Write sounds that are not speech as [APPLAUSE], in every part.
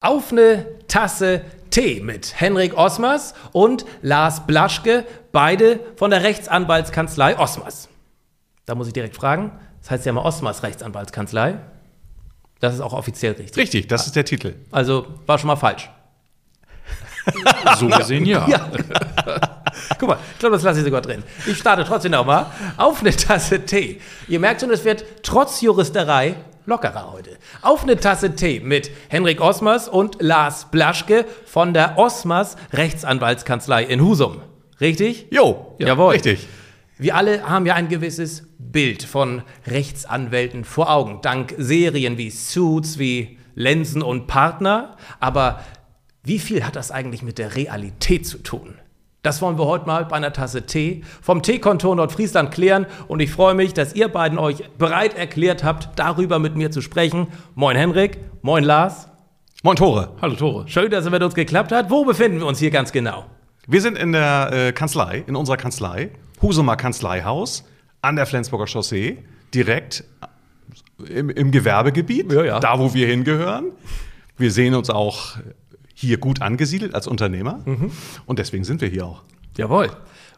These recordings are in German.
Auf eine Tasse Tee mit Henrik Osmers und Lars Blaschke, beide von der Rechtsanwaltskanzlei Osmers. Da muss ich direkt fragen, das heißt ja mal Osmers Rechtsanwaltskanzlei. Das ist auch offiziell richtig. Richtig, das ist der Titel. Also war schon mal falsch. So gesehen ja. [LAUGHS] ja. Guck mal, ich glaube, das lasse ich sogar drin. Ich starte trotzdem nochmal auf eine Tasse Tee. Ihr merkt schon, es wird trotz Juristerei lockerer heute. Auf eine Tasse Tee mit Henrik Osmers und Lars Blaschke von der Osmers Rechtsanwaltskanzlei in Husum. Richtig? Jo, ja, jawohl. Richtig. Wir alle haben ja ein gewisses Bild von Rechtsanwälten vor Augen, dank Serien wie Suits, wie Lenzen und Partner. Aber wie viel hat das eigentlich mit der Realität zu tun? Das wollen wir heute mal bei einer Tasse Tee vom Teekontor Nordfriesland klären und ich freue mich, dass ihr beiden euch bereit erklärt habt, darüber mit mir zu sprechen. Moin Henrik, moin Lars. Moin Tore. Hallo Tore. Schön, dass es mit uns geklappt hat. Wo befinden wir uns hier ganz genau? Wir sind in der äh, Kanzlei, in unserer Kanzlei, Husumer Kanzleihaus an der Flensburger Chaussee, direkt im, im Gewerbegebiet, ja, ja. da wo wir hingehören. Wir sehen uns auch hier gut angesiedelt als Unternehmer. Mhm. Und deswegen sind wir hier auch. Jawohl.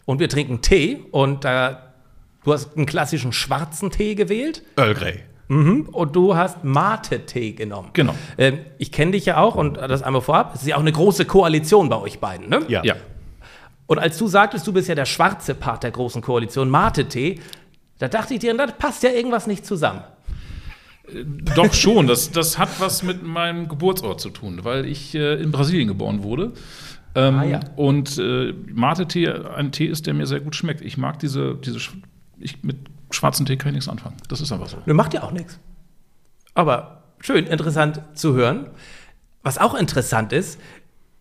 Und wir trinken Tee und da, du hast einen klassischen schwarzen Tee gewählt. Earl Grey. Mhm. Und du hast Mate-Tee genommen. Genau. Ähm, ich kenne dich ja auch und das einmal vorab. Es ist ja auch eine große Koalition bei euch beiden, ne? Ja. ja. Und als du sagtest, du bist ja der schwarze Part der großen Koalition, Mate-Tee, da dachte ich dir, das passt ja irgendwas nicht zusammen. Doch schon, das, das hat was mit meinem Geburtsort zu tun, weil ich äh, in Brasilien geboren wurde. Ähm, ah, ja. Und äh, Mate-Tee ein Tee ist, der mir sehr gut schmeckt. Ich mag diese, diese ich, mit schwarzen Tee kann ich nichts anfangen. Das ist einfach so. Ne, macht ja auch nichts. Aber schön, interessant zu hören. Was auch interessant ist,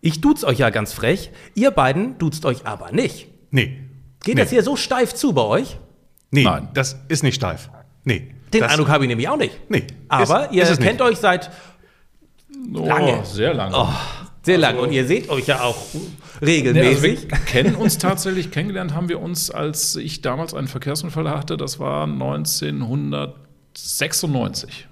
ich duze euch ja ganz frech, ihr beiden duzt euch aber nicht. Nee. Geht nee. das hier so steif zu bei euch? Nee, Nein. das ist nicht steif. Nee. Den das, Eindruck habe ich nämlich auch nicht. Nee. Aber ist, ihr ist kennt nicht. euch seit oh, lange. Sehr lange. Oh, sehr also, lange. Und ihr seht euch ja auch regelmäßig. Nee, also wir kennen uns tatsächlich. Kennengelernt haben wir uns, als ich damals einen Verkehrsunfall hatte. Das war 1996.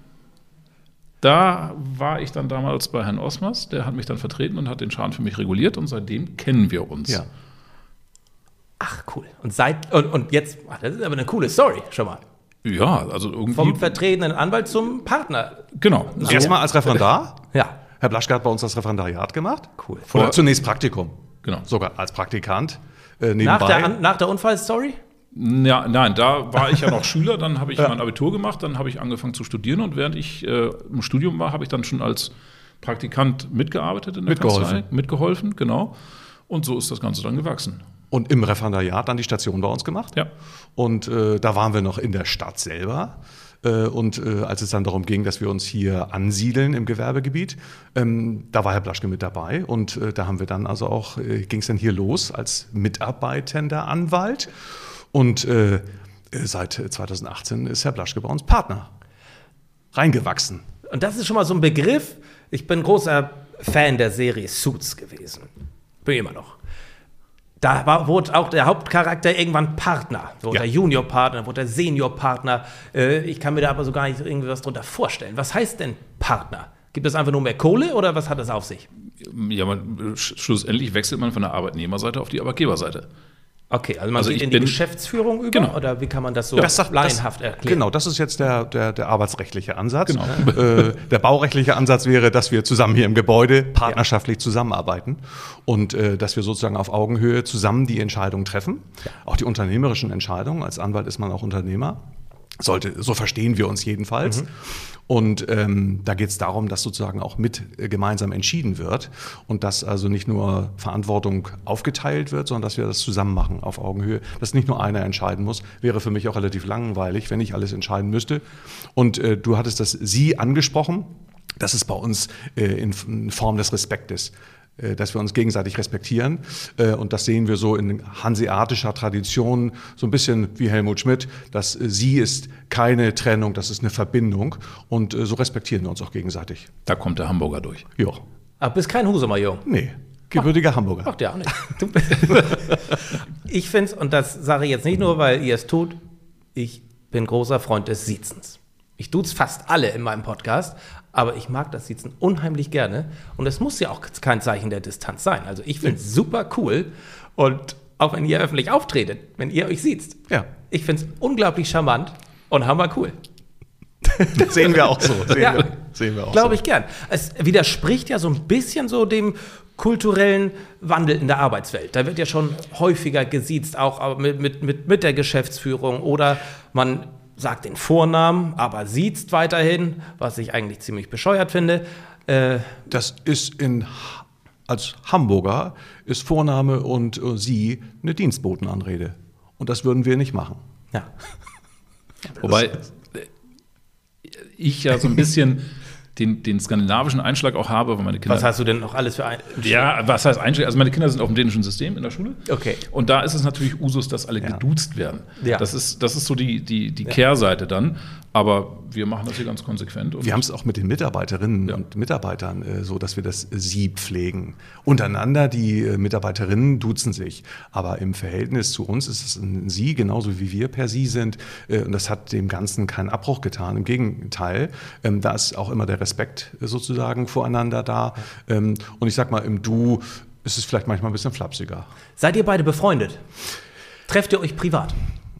Da war ich dann damals bei Herrn Osmers, der hat mich dann vertreten und hat den Schaden für mich reguliert und seitdem kennen wir uns. Ja. Ach, cool. Und seit und, und jetzt, ach, das ist aber eine coole Story schon mal. Ja, also irgendwie. Vom vertretenen Anwalt zum Partner. Genau. So. Erstmal als Referendar. Ja. Herr Blaschke hat bei uns das Referendariat gemacht. Cool. Oder zunächst Praktikum. Genau. Sogar als Praktikant. Äh, nebenbei. Nach der, nach der Unfallstory? Ja, nein, da war ich ja noch [LAUGHS] Schüler, dann habe ich ja. mein Abitur gemacht, dann habe ich angefangen zu studieren und während ich äh, im Studium war, habe ich dann schon als Praktikant mitgearbeitet in der mitgeholfen. Kanzlei. Mitgeholfen, genau. Und so ist das Ganze dann gewachsen und im Referendariat dann die Station bei uns gemacht. Ja. Und äh, da waren wir noch in der Stadt selber. Äh, und äh, als es dann darum ging, dass wir uns hier ansiedeln im Gewerbegebiet, ähm, da war Herr Blaschke mit dabei. Und äh, da haben wir dann also auch, äh, ging es dann hier los als mitarbeitender Anwalt. Und äh, seit 2018 ist Herr Blaschke bei uns Partner. Reingewachsen. Und das ist schon mal so ein Begriff. Ich bin großer Fan der Serie Suits gewesen. Bin immer noch. Da war, wurde auch der Hauptcharakter irgendwann Partner. So ja. der Juniorpartner, wurde der Seniorpartner. Äh, ich kann mir da aber so gar nicht irgendwie was drunter vorstellen. Was heißt denn Partner? Gibt es einfach nur mehr Kohle oder was hat das auf sich? Ja, man, schlussendlich wechselt man von der Arbeitnehmerseite auf die Arbeitgeberseite. Okay, also man also geht in die Geschäftsführung über genau. oder wie kann man das so das sagt, laienhaft erklären? Genau, das ist jetzt der, der, der arbeitsrechtliche Ansatz. Genau. Äh, der baurechtliche Ansatz wäre, dass wir zusammen hier im Gebäude partnerschaftlich ja. zusammenarbeiten und äh, dass wir sozusagen auf Augenhöhe zusammen die Entscheidungen treffen, ja. auch die unternehmerischen Entscheidungen. Als Anwalt ist man auch Unternehmer. Sollte, so verstehen wir uns jedenfalls. Mhm. Und ähm, da geht es darum, dass sozusagen auch mit äh, gemeinsam entschieden wird und dass also nicht nur Verantwortung aufgeteilt wird, sondern dass wir das zusammen machen auf Augenhöhe. Dass nicht nur einer entscheiden muss, wäre für mich auch relativ langweilig, wenn ich alles entscheiden müsste. Und äh, du hattest das Sie angesprochen. Das ist bei uns äh, in Form des Respektes. Äh, dass wir uns gegenseitig respektieren. Äh, und das sehen wir so in hanseatischer Tradition, so ein bisschen wie Helmut Schmidt, dass äh, sie ist keine Trennung, das ist eine Verbindung. Und so respektieren wir uns auch gegenseitig. Da kommt der Hamburger durch. Ja. Aber bist kein Husumer, Jung? Nee. Gebürtiger Hamburger. Macht ja auch nicht. [LAUGHS] ich finde es, und das sage ich jetzt nicht nur, weil ihr es tut, ich bin großer Freund des Siezens. Ich duze fast alle in meinem Podcast, aber ich mag das Sitzen unheimlich gerne. Und es muss ja auch kein Zeichen der Distanz sein. Also ich finde es super cool. Und auch wenn ihr öffentlich auftretet, wenn ihr euch sieht. Ja. Ich finde es unglaublich charmant und hammer cool. [LAUGHS] Sehen wir auch so. Sehen ja, Glaube ich gern. Es widerspricht ja so ein bisschen so dem kulturellen Wandel in der Arbeitswelt. Da wird ja schon häufiger gesiezt, auch mit, mit, mit, mit der Geschäftsführung oder man sagt den Vornamen, aber sieht weiterhin, was ich eigentlich ziemlich bescheuert finde. Äh, das ist in als Hamburger ist Vorname und äh, Sie eine Dienstbotenanrede. Und das würden wir nicht machen. Ja. Wobei [LAUGHS] ich ja so ein bisschen den, den skandinavischen Einschlag auch habe, weil meine Kinder. Was hast du denn noch alles für ein? Ja, was heißt Einschlag? Also meine Kinder sind auf dem dänischen System in der Schule. Okay. Und da ist es natürlich Usus, dass alle ja. geduzt werden. Ja. Das ist, das ist so die, die, die ja. Kehrseite dann. Aber wir machen das hier ganz konsequent. wir haben es auch mit den Mitarbeiterinnen ja. und Mitarbeitern äh, so, dass wir das Sie pflegen. Untereinander, die äh, Mitarbeiterinnen duzen sich. Aber im Verhältnis zu uns ist es ein Sie, genauso wie wir per Sie sind. Äh, und das hat dem Ganzen keinen Abbruch getan. Im Gegenteil, ähm, da ist auch immer der Respekt sozusagen voreinander da. Ähm, und ich sag mal, im Du ist es vielleicht manchmal ein bisschen flapsiger. Seid ihr beide befreundet? Trefft ihr euch privat?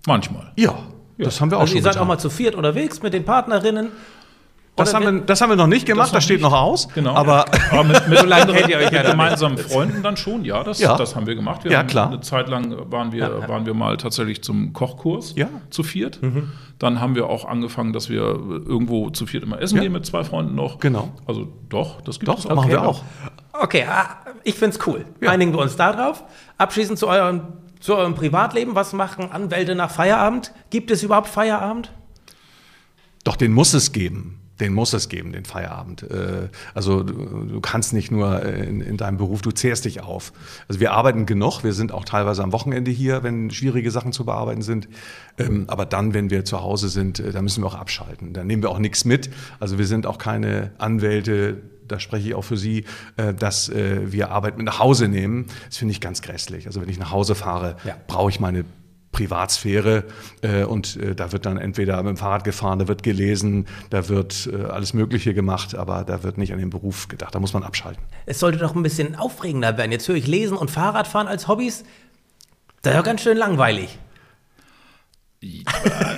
Manchmal. Ja. Ja. Das haben wir auch also schon. Ihr seid getan. auch mal zu viert unterwegs mit den Partnerinnen. Das haben, wir, das haben wir noch nicht gemacht, das, steht noch aus. Genau. Aber, [LAUGHS] aber mit, mit, so kennt ihr euch mit gemeinsamen Freunden dann schon, ja das, ja. das haben wir gemacht. Wir ja, klar. Eine Zeit lang waren wir, ja, waren wir mal tatsächlich zum Kochkurs ja. zu viert. Mhm. Dann haben wir auch angefangen, dass wir irgendwo zu viert immer essen gehen mit zwei Freunden noch. Genau. Also doch, das gibt doch, es auch. machen wir auch. Okay, ah, ich finde es cool. Einigen wir uns darauf. Abschließend zu euren zu eurem Privatleben, was machen Anwälte nach Feierabend? Gibt es überhaupt Feierabend? Doch, den muss es geben. Den muss es geben, den Feierabend. Äh, also du, kannst nicht nur in, in, deinem Beruf, du zehrst dich auf. Also wir arbeiten genug, wir sind auch teilweise am Wochenende hier, wenn schwierige Sachen zu bearbeiten sind. Ähm, aber dann, wenn wir zu Hause sind, äh, da müssen wir auch abschalten. Da nehmen wir auch nichts mit. Also wir sind auch keine Anwälte, da spreche ich auch für Sie, äh, dass äh, wir Arbeit mit nach Hause nehmen. Das finde ich ganz grässlich. Also wenn ich nach Hause fahre, ja. brauche ich meine Privatsphäre äh, und da wird dann entweder mit dem Fahrrad gefahren, da wird gelesen, da wird alles Mögliche gemacht, aber da wird nicht an den Beruf gedacht, da muss man abschalten. Es sollte doch ein bisschen aufregender werden. Jetzt höre ich Lesen und Fahrradfahren als Hobbys. Das ist doch ganz schön langweilig.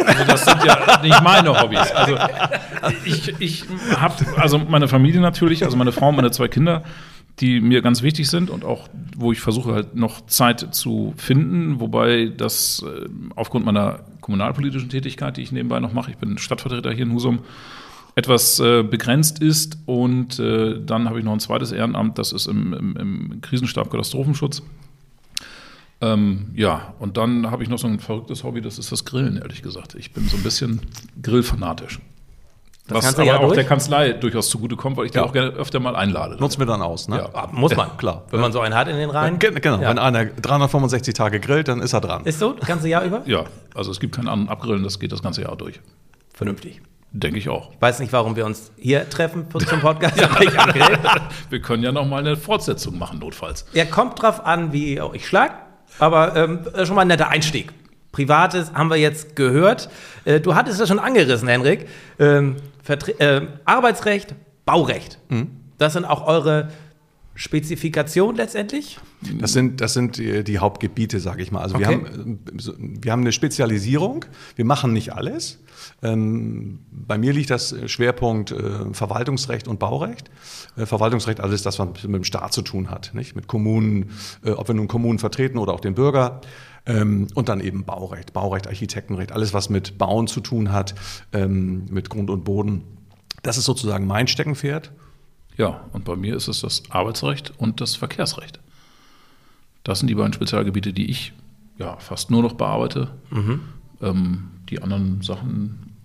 Also das sind ja nicht meine Hobbys. Also ich, ich habe, also meine Familie natürlich, also meine Frau, meine zwei Kinder, die mir ganz wichtig sind und auch, wo ich versuche halt noch Zeit zu finden, wobei das äh, aufgrund meiner kommunalpolitischen Tätigkeit, die ich nebenbei noch mache, ich bin Stadtvertreter hier in Husum, etwas äh, begrenzt ist und äh, dann habe ich noch ein zweites Ehrenamt, das ist im, im, im Krisenstab Katastrophenschutz. Ähm, ja, und dann habe ich noch so ein verrücktes Hobby, das ist das Grillen, ehrlich gesagt. Ich bin so ein bisschen grillfanatisch. Das Was aber ja auch durch? der Kanzlei durchaus zugutekommt, weil ich ja. die auch gerne öfter mal einlade. Nutzen wir dann aus, ne? Ja. Ah, muss man, klar. Wenn man so einen hat in den Reihen. Ja, genau, wenn einer 365 Tage grillt, dann ist er dran. Ist so, das ganze Jahr über? Ja, also es gibt keinen anderen Abgrillen, das geht das ganze Jahr durch. Vernünftig. Denke ich auch. Ich weiß nicht, warum wir uns hier treffen zum Podcast. [LAUGHS] [LAUGHS] wir können ja noch mal eine Fortsetzung machen, notfalls. Ja, kommt drauf an, wie ihr euch schlagt. Aber ähm, schon mal ein netter Einstieg. Privates haben wir jetzt gehört. Äh, du hattest das schon angerissen, Henrik. Ähm, äh, Arbeitsrecht, Baurecht. Mhm. Das sind auch eure Spezifikation letztendlich? Das sind, das sind die, die Hauptgebiete, sage ich mal. Also Okay. wir, haben, äh, wir haben eine Spezialisierung. Wir machen nicht alles. Ähm, bei mir liegt das Schwerpunkt äh, Verwaltungsrecht und Baurecht. Äh, Verwaltungsrecht, alles das, was mit dem Staat zu tun hat. Nicht? Mit Kommunen, äh, ob wir nun Kommunen vertreten oder auch den Bürger. Ähm, und dann eben Baurecht, Baurecht, Architektenrecht, alles, was mit Bauen zu tun hat, ähm, mit Grund und Boden. Das ist sozusagen mein Steckenpferd. Ja, und bei mir ist es das Arbeitsrecht und das Verkehrsrecht. Das sind die beiden Spezialgebiete, die ich ja fast nur noch bearbeite. Ähm, die anderen Sachen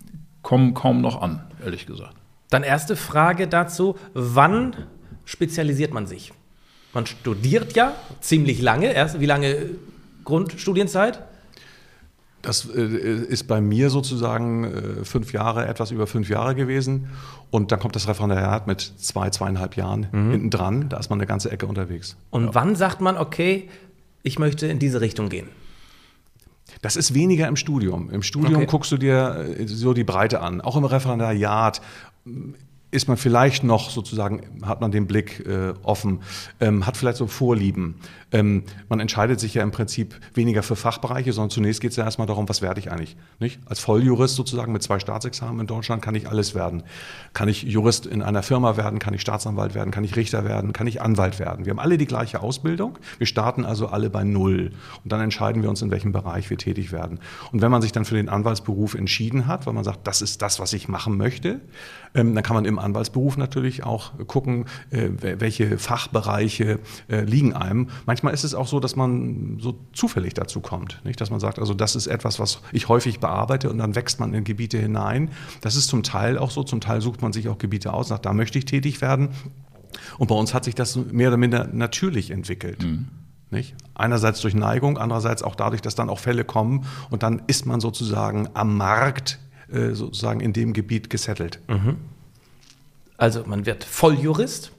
kommen kaum noch an, ehrlich gesagt. Dann erste Frage dazu, wann spezialisiert man sich? Man studiert ja ziemlich lange, erst wie lange Grundstudienzeit? Das äh, ist bei mir sozusagen äh, fünf Jahre, etwas über fünf Jahre gewesen. Und dann kommt das Referendariat mit zwei, zweieinhalb Jahren hinten dran. Da ist man eine ganze Ecke unterwegs. Und wann sagt man, okay, ich möchte in diese Richtung gehen? Das ist weniger im Studium. Im Studium Okay. guckst du dir äh, so die Breite an. Auch im Referendariat ist man vielleicht noch sozusagen, hat man den Blick äh, offen, ähm, hat vielleicht so Vorlieben. Ähm, man entscheidet sich ja im Prinzip weniger für Fachbereiche, sondern zunächst geht es ja erstmal darum, was werde ich eigentlich. Nicht? Als Volljurist sozusagen mit zwei Staatsexamen in Deutschland kann ich alles werden. Kann ich Jurist in einer Firma werden, kann ich Staatsanwalt werden, kann ich Richter werden, kann ich Anwalt werden. Wir haben alle die gleiche Ausbildung. Wir starten also alle bei Null. Und dann entscheiden wir uns, in welchem Bereich wir tätig werden. Und wenn man sich dann für den Anwaltsberuf entschieden hat, weil man sagt, das ist das, was ich machen möchte, ähm, dann kann man im Anwaltsberuf natürlich auch gucken, äh, wel- welche Fachbereiche äh, liegen einem. Manchmal ist es auch so, dass man so zufällig dazu kommt. Nicht? Dass man sagt, also das ist etwas, was ich häufig bearbeite und dann wächst man in Gebiete hinein. Das ist zum Teil auch so, zum Teil sucht man sich auch Gebiete aus, sagt, da möchte ich tätig werden. Und bei uns hat sich das mehr oder minder natürlich entwickelt. Nicht? Einerseits durch Neigung, andererseits auch dadurch, dass dann auch Fälle kommen und dann ist man sozusagen am Markt äh, sozusagen in dem Gebiet gesettelt. Also man wird Volljurist,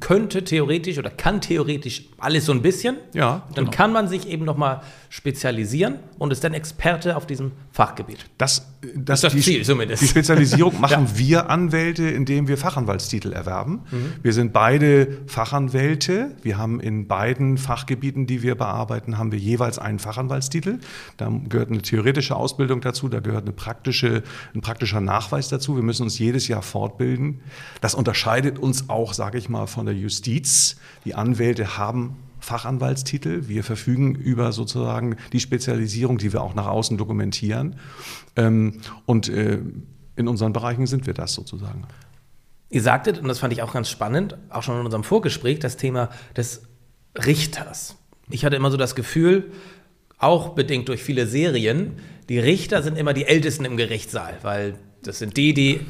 könnte theoretisch oder kann theoretisch alles so ein bisschen. Ja, Dann kann man sich eben nochmal spezialisieren und ist dann Experte auf diesem Fachgebiet. Das, das, Ist das die, Ziel zumindest. Die Spezialisierung [LAUGHS] machen wir Anwälte, indem wir Fachanwaltstitel erwerben. Wir sind beide Fachanwälte. Wir haben in beiden Fachgebieten, die wir bearbeiten, haben wir jeweils einen Fachanwaltstitel. Da gehört eine theoretische Ausbildung dazu, da gehört eine praktische, ein praktischer Nachweis dazu. Wir müssen uns jedes Jahr fortbilden. Das unterscheidet uns auch, sage ich mal, von der Justiz. Die Anwälte haben Fachanwaltstitel. Wir verfügen über sozusagen die Spezialisierung, die wir auch nach außen dokumentieren. Ähm, und äh, in unseren Bereichen sind wir das sozusagen. Ihr sagtet, und das fand ich auch ganz spannend, auch schon in unserem Vorgespräch, das Thema des Richters. Ich hatte immer so das Gefühl, auch bedingt durch viele Serien, die Richter sind immer die Ältesten im Gerichtssaal, weil das sind die, die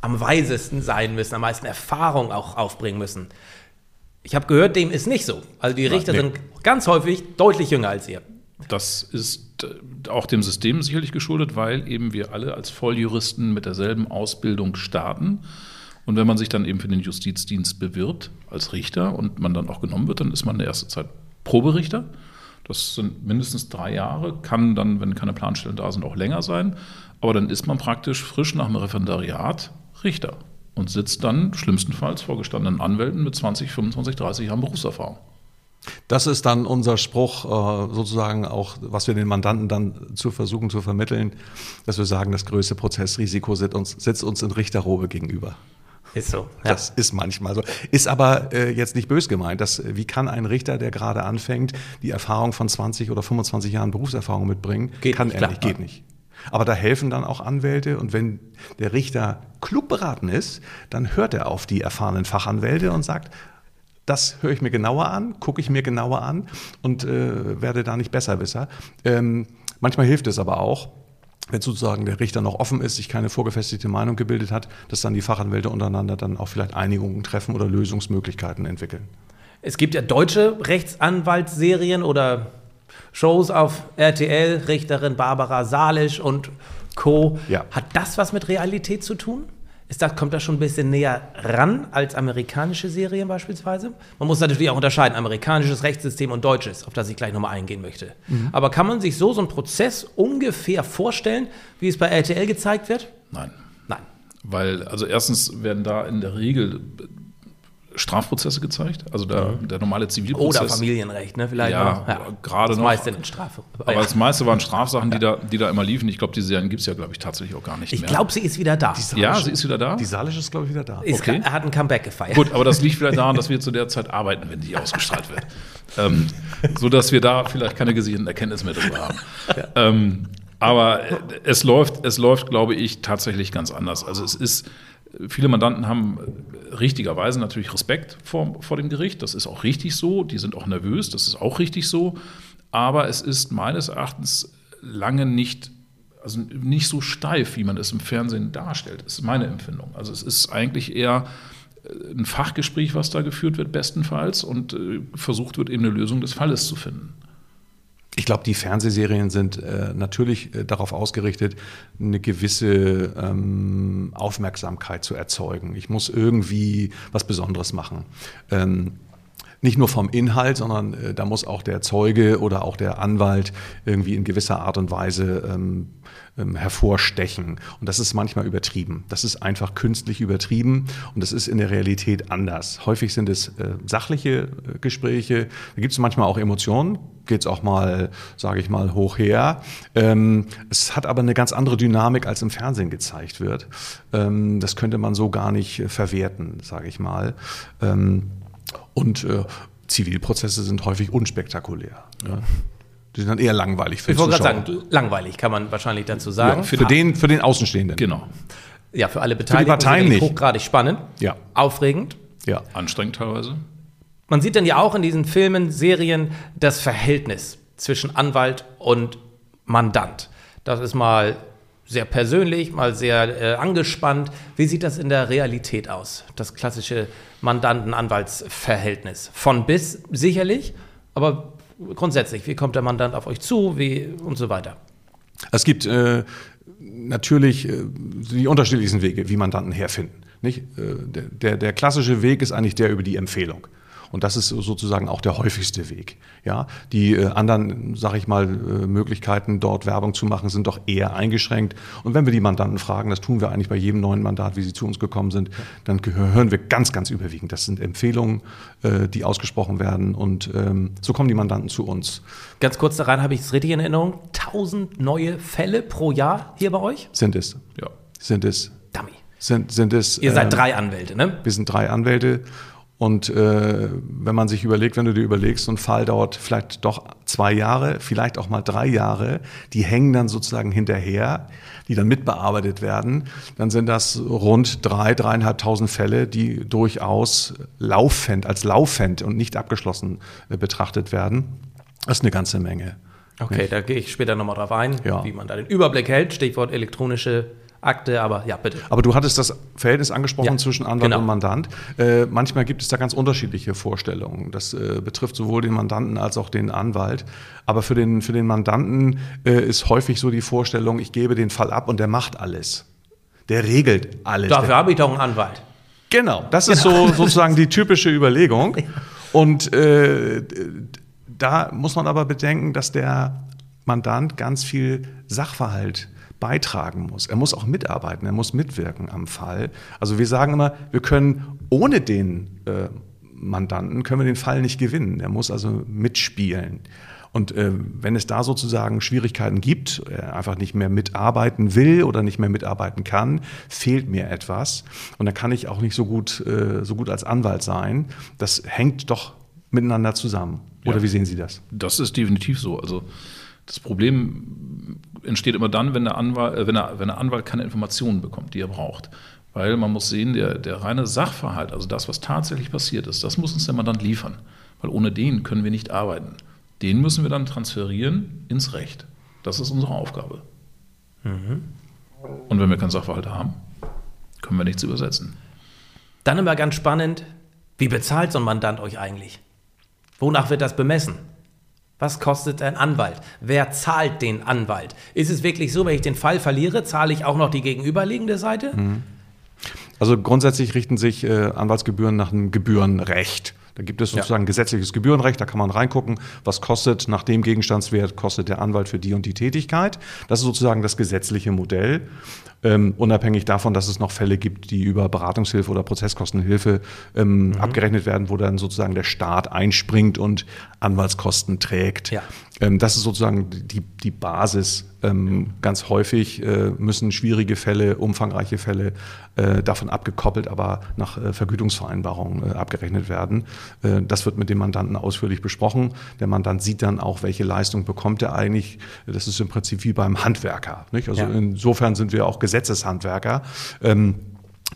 am weisesten sein müssen, am meisten Erfahrung auch aufbringen müssen. Ich habe gehört, dem ist nicht so. Also die Richter nee. sind ganz häufig deutlich jünger als ihr. Das ist äh, auch dem System sicherlich geschuldet, weil eben wir alle als Volljuristen mit derselben Ausbildung starten. Und wenn man sich dann eben für den Justizdienst bewirbt als Richter und man dann auch genommen wird, dann ist man in der ersten Zeit Proberichter. Das sind mindestens drei Jahre, kann dann, wenn keine Planstellen da sind, auch länger sein. Aber dann ist man praktisch frisch nach dem Referendariat Richter und sitzt dann schlimmstenfalls vor gestandenen Anwälten mit 20, 25, 30 Jahren Berufserfahrung. Das ist dann unser Spruch, äh, sozusagen auch, was wir den Mandanten dann zu versuchen zu vermitteln, dass wir sagen, das größte Prozessrisiko sitzt uns, sitzt uns in Richterrobe gegenüber. Ist so. Das ist manchmal so. Ist aber äh, jetzt nicht bös gemeint. Das, wie kann ein Richter, der gerade anfängt, die Erfahrung von 20 oder 25 Jahren Berufserfahrung mitbringen? Geht kann nicht, er klar. nicht, geht nicht. Aber da helfen dann auch Anwälte und wenn der Richter klug beraten ist, dann hört er auf die erfahrenen Fachanwälte und sagt, das höre ich mir genauer an, gucke ich mir genauer an und äh, werde da nicht besserwisser. Ähm, manchmal hilft es aber auch, wenn sozusagen der Richter noch offen ist, sich keine vorgefestigte Meinung gebildet hat, dass dann die Fachanwälte untereinander dann auch vielleicht Einigungen treffen oder Lösungsmöglichkeiten entwickeln. Es gibt ja deutsche Rechtsanwaltsserien oder Shows auf RTL, Richterin Barbara Salisch und Co. Ja. Hat das was mit Realität zu tun? Ist das, kommt das schon ein bisschen näher ran als amerikanische Serien beispielsweise? Man muss natürlich auch unterscheiden, amerikanisches Rechtssystem und deutsches, auf das ich gleich nochmal eingehen möchte. Aber kann man sich so so einen Prozess ungefähr vorstellen, wie es bei RTL gezeigt wird? Nein. Nein. Weil, also erstens werden da in der Regel Strafprozesse gezeigt, also der, der normale Zivilprozess. Oder Familienrecht, ne? Vielleicht Ja, noch. gerade das noch. meiste in Strafe. Aber ja. das meiste waren Strafsachen, die, da, die da immer liefen. Ich glaube, die Serien gibt es ja, glaube ich, tatsächlich auch gar nicht ich mehr. glaube, sie ist wieder da. ja, sie ist wieder da. Die Salisch ist, glaube ich, wieder da. Ist, okay. Er hat ein Comeback gefeiert. Gut, aber das liegt vielleicht daran, dass wir zu der Zeit arbeiten, wenn die ausgestrahlt wird. [LAUGHS] ähm, so dass wir da vielleicht keine gesicherten Erkenntnisse mehr darüber haben. Ähm, aber es läuft, es läuft, glaube ich, tatsächlich ganz anders. Also es ist, viele Mandanten haben richtigerweise natürlich Respekt vor, vor dem Gericht. Das ist auch richtig so. Die sind auch nervös. Das ist auch richtig so. Aber es ist meines Erachtens lange nicht also nicht so steif, wie man es im Fernsehen darstellt, ist meine Empfindung. Also es ist eigentlich eher äh, ein Fachgespräch, was da geführt wird, bestenfalls, und äh, versucht wird, eben eine Lösung des Falles zu finden. Ich glaube, die Fernsehserien sind äh, natürlich äh, darauf ausgerichtet, eine gewisse ähm, Aufmerksamkeit zu erzeugen. Ich muss irgendwie was Besonderes machen. Ähm, nicht nur vom Inhalt, sondern äh, da muss auch der Zeuge oder auch der Anwalt irgendwie in gewisser Art und Weise ähm, ähm, hervorstechen. Und das ist manchmal übertrieben. Das ist einfach künstlich übertrieben und das ist in der Realität anders. Häufig sind es äh, sachliche äh, Gespräche, da gibt es manchmal auch Emotionen, geht es auch mal, sage ich mal, hoch her. Ähm, es hat aber eine ganz andere Dynamik, als im Fernsehen gezeigt wird. Ähm, das könnte man so gar nicht äh, verwerten, sage ich mal. Ähm, und äh, Zivilprozesse sind häufig unspektakulär. Ja. Die sind dann eher langweilig für ich wollte gerade sagen, langweilig kann man wahrscheinlich dazu sagen. Ja, für, den, für den Außenstehenden. Genau. Ja, für alle Beteiligten. Parteien sicherlich nicht. Hochgradig spannend. Ja. Aufregend. Ja. Anstrengend teilweise. Man sieht dann ja auch in diesen Filmen, Serien das Verhältnis zwischen Anwalt und Mandant. Das ist mal sehr persönlich, mal sehr äh, angespannt. Wie sieht das in der Realität aus? Das klassische Mandanten-Anwaltsverhältnis. Von bis sicherlich, aber grundsätzlich, wie kommt der Mandant auf euch zu, wie und so weiter. Es gibt äh, natürlich äh, die unterschiedlichsten Wege, wie Mandanten herfinden. Nicht? Äh, der, der, der klassische Weg ist eigentlich der über die Empfehlung. Und das ist sozusagen auch der häufigste Weg. Ja, die äh, anderen, sage ich mal, äh, Möglichkeiten, dort Werbung zu machen, sind doch eher eingeschränkt. Und wenn wir die Mandanten fragen, das tun wir eigentlich bei jedem neuen Mandat, wie sie zu uns gekommen sind, dann hören wir ganz, ganz überwiegend. Das sind Empfehlungen, äh, die ausgesprochen werden. Und ähm, so kommen die Mandanten zu uns. Ganz kurz daran habe ich es richtig in Erinnerung. 1000 neue Fälle pro Jahr hier bei euch? Sind es? Ja. Sind es? Dummy. Sind, sind es? Ihr seid ähm, drei Anwälte, ne? Wir sind drei Anwälte. Und äh, wenn man sich überlegt, wenn du dir überlegst, so ein Fall dauert vielleicht doch zwei Jahre, vielleicht auch mal drei Jahre, die hängen dann sozusagen hinterher, die dann mitbearbeitet werden, dann sind das rund drei, dreieinhalbtausend Fälle, die durchaus laufend, als laufend und nicht abgeschlossen äh, betrachtet werden. Das ist eine ganze Menge. Okay, da gehe ich später nochmal drauf ein, Ja. wie man da den Überblick hält. Stichwort elektronische Akte, aber ja, bitte. Aber du hattest das Verhältnis angesprochen Ja, zwischen Anwalt genau. und Mandant. Äh, manchmal gibt es da ganz unterschiedliche Vorstellungen. Das äh, betrifft sowohl den Mandanten als auch den Anwalt. Aber für den, für den Mandanten äh, ist häufig so die Vorstellung, ich gebe den Fall ab und der macht alles. Der regelt alles. Dafür habe ich doch einen Anwalt. genau, das ist so sozusagen die typische Überlegung. [LAUGHS] Und äh, da muss man aber bedenken, dass der Mandant ganz viel Sachverhalt beitragen muss. Er muss auch mitarbeiten, er muss mitwirken am Fall. Also wir sagen immer, wir können ohne den äh, Mandanten können wir den Fall nicht gewinnen. Er muss also mitspielen. Und äh, wenn es da sozusagen Schwierigkeiten gibt, er einfach nicht mehr mitarbeiten will oder nicht mehr mitarbeiten kann, fehlt mir etwas. Und dann kann ich auch nicht so gut, äh, so gut als Anwalt sein. Das hängt doch miteinander zusammen. Oder Ja. wie sehen Sie das? Das ist definitiv so. Also das Problem entsteht immer dann, wenn der Anwalt, äh, wenn der, wenn der Anwalt keine Informationen bekommt, die er braucht. Weil man muss sehen, der, der reine Sachverhalt, also das, was tatsächlich passiert ist, das muss uns der Mandant liefern. Weil ohne den können wir nicht arbeiten. Den müssen wir dann transferieren ins Recht. Das ist unsere Aufgabe. Und wenn wir keinen Sachverhalt haben, können wir nichts übersetzen. Dann immer ganz spannend, wie bezahlt so ein Mandant euch eigentlich? Wonach wird das bemessen? Was kostet ein Anwalt? Wer zahlt den Anwalt? Ist es wirklich so, wenn ich den Fall verliere, zahle ich auch noch die gegenüberliegende Seite? Also grundsätzlich richten sich äh, Anwaltsgebühren nach einem Gebührenrecht. Da gibt es sozusagen ja. gesetzliches Gebührenrecht, da kann man reingucken, was kostet nach dem Gegenstandswert, kostet der Anwalt für die und die Tätigkeit. Das ist sozusagen das gesetzliche Modell, ähm, unabhängig davon, dass es noch Fälle gibt, die über Beratungshilfe oder Prozesskostenhilfe ähm, mhm. abgerechnet werden, wo dann sozusagen der Staat einspringt und Anwaltskosten trägt. Ja. Ähm, das ist sozusagen die, die Basis. Ähm, ganz häufig äh, müssen schwierige Fälle, umfangreiche Fälle äh, davon abgekoppelt, aber nach äh, Vergütungsvereinbarungen abgerechnet werden. das wird mit dem Mandanten ausführlich besprochen. Der Mandant sieht dann auch, welche Leistung bekommt er eigentlich. Das ist im Prinzip wie beim Handwerker. Nicht? Also ja. insofern sind wir auch Gesetzeshandwerker. Ähm,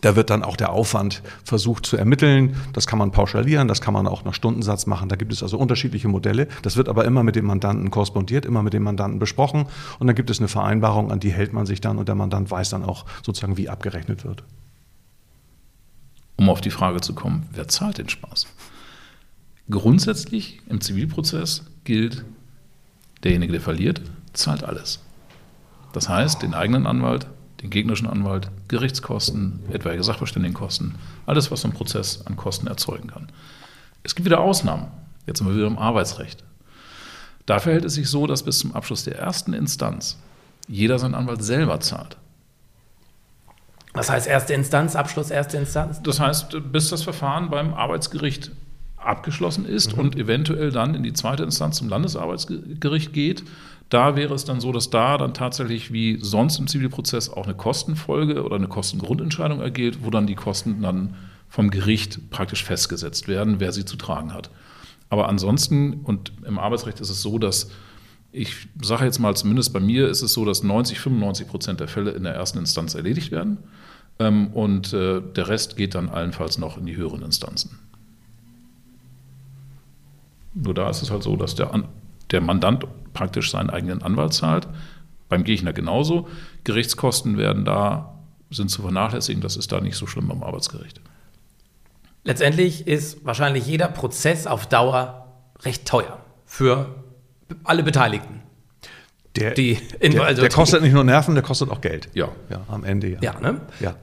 da wird dann auch der Aufwand versucht zu ermitteln. Das kann man pauschalieren, das kann man auch nach Stundensatz machen. Da gibt es also unterschiedliche Modelle. Das wird aber immer mit dem Mandanten korrespondiert, immer mit dem Mandanten besprochen. Und dann gibt es eine Vereinbarung, an die hält man sich dann und der Mandant weiß dann auch sozusagen, wie abgerechnet wird. Um auf die Frage zu kommen, wer zahlt den Spaß? Grundsätzlich im Zivilprozess gilt, derjenige, der verliert, zahlt alles. Das heißt, den eigenen Anwalt, den gegnerischen Anwalt, Gerichtskosten, etwaige Sachverständigenkosten, alles, was so ein Prozess an Kosten erzeugen kann. Es gibt wieder Ausnahmen. Jetzt sind wir wieder im Arbeitsrecht. Da verhält es sich so, dass bis zum Abschluss der ersten Instanz jeder seinen Anwalt selber zahlt. Was heißt erste Instanz, Abschluss erste Instanz? Das heißt, bis das Verfahren beim Arbeitsgericht abgeschlossen ist mhm. und eventuell dann in die zweite Instanz zum Landesarbeitsgericht geht, da wäre es dann so, dass da dann tatsächlich wie sonst im Zivilprozess auch eine Kostenfolge oder eine Kostengrundentscheidung ergeht, wo dann die Kosten dann vom Gericht praktisch festgesetzt werden, wer sie zu tragen hat. Aber ansonsten, und im Arbeitsrecht ist es so, dass ich sage jetzt mal, zumindest bei mir ist es so, dass 90, 95 Prozent der Fälle in der ersten Instanz erledigt werden. Ähm, und äh, der Rest geht dann allenfalls noch in die höheren Instanzen. Nur da ist es halt so, dass der, der Mandant praktisch seinen eigenen Anwalt zahlt. Beim Gegner genauso. Gerichtskosten werden da, sind zu vernachlässigen. Das ist da nicht so schlimm beim Arbeitsgericht. Letztendlich ist wahrscheinlich jeder Prozess auf Dauer recht teuer für alle Beteiligten. Der, die, der, also der kostet nicht nur Nerven, der kostet auch Geld. Ja. Ja, am Ende, ja. Ja, ne? ja.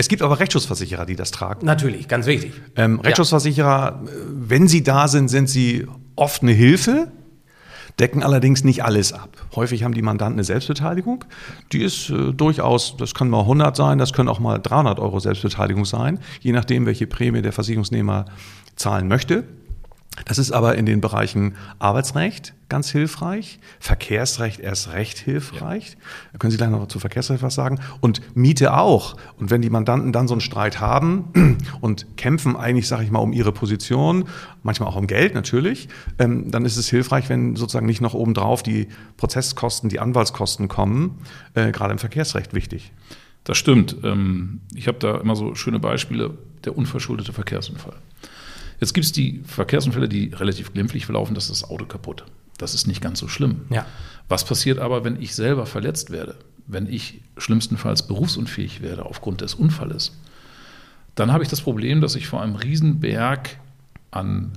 Es gibt aber Rechtsschutzversicherer, die das tragen. Natürlich, ganz wichtig. Ähm, Rechtsschutzversicherer, ja. wenn sie da sind, sind sie oft eine Hilfe, decken allerdings nicht alles ab. Häufig haben die Mandanten eine Selbstbeteiligung. Die ist äh, durchaus, das können mal 100 sein, das können auch mal 300 Euro Selbstbeteiligung sein, je nachdem, welche Prämie der Versicherungsnehmer zahlen möchte. Das ist aber in den Bereichen Arbeitsrecht ganz hilfreich, Verkehrsrecht erst recht hilfreich. Ja. Da können Sie gleich noch zu Verkehrsrecht was sagen. Und Miete auch. Und wenn die Mandanten dann so einen Streit haben [CLEARS THROAT] und kämpfen eigentlich, sage ich mal, um ihre Position, manchmal auch um Geld natürlich, ähm, dann ist es hilfreich, wenn sozusagen nicht noch obendrauf die Prozesskosten, die Anwaltskosten kommen, äh, gerade im Verkehrsrecht wichtig. Das stimmt. Ähm, ich habe da immer so schöne Beispiele. Der unverschuldete Verkehrsunfall. Jetzt gibt es die Verkehrsunfälle, die relativ glimpflich verlaufen, das ist das Auto kaputt. Das ist nicht ganz so schlimm. Ja. Was passiert aber, wenn ich selber verletzt werde? Wenn ich schlimmstenfalls berufsunfähig werde aufgrund des Unfalles? Dann habe ich das Problem, dass ich vor einem Riesenberg an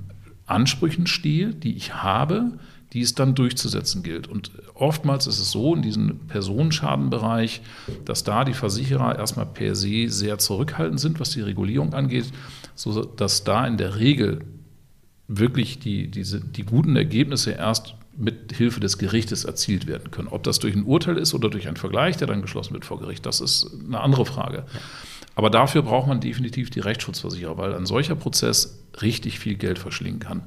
Ansprüchen stehe, die ich habe, die es dann durchzusetzen gilt. Und oftmals ist es so in diesem Personenschadenbereich, dass da die Versicherer erstmal per se sehr zurückhaltend sind, was die Regulierung angeht, sodass da in der Regel wirklich die, diese, die guten Ergebnisse erst mit Hilfe des Gerichtes erzielt werden können. Ob das durch ein Urteil ist oder durch einen Vergleich, der dann geschlossen wird vor Gericht, das ist eine andere Frage. Aber dafür braucht man definitiv die Rechtsschutzversicherer, weil ein solcher Prozess richtig viel Geld verschlingen kann.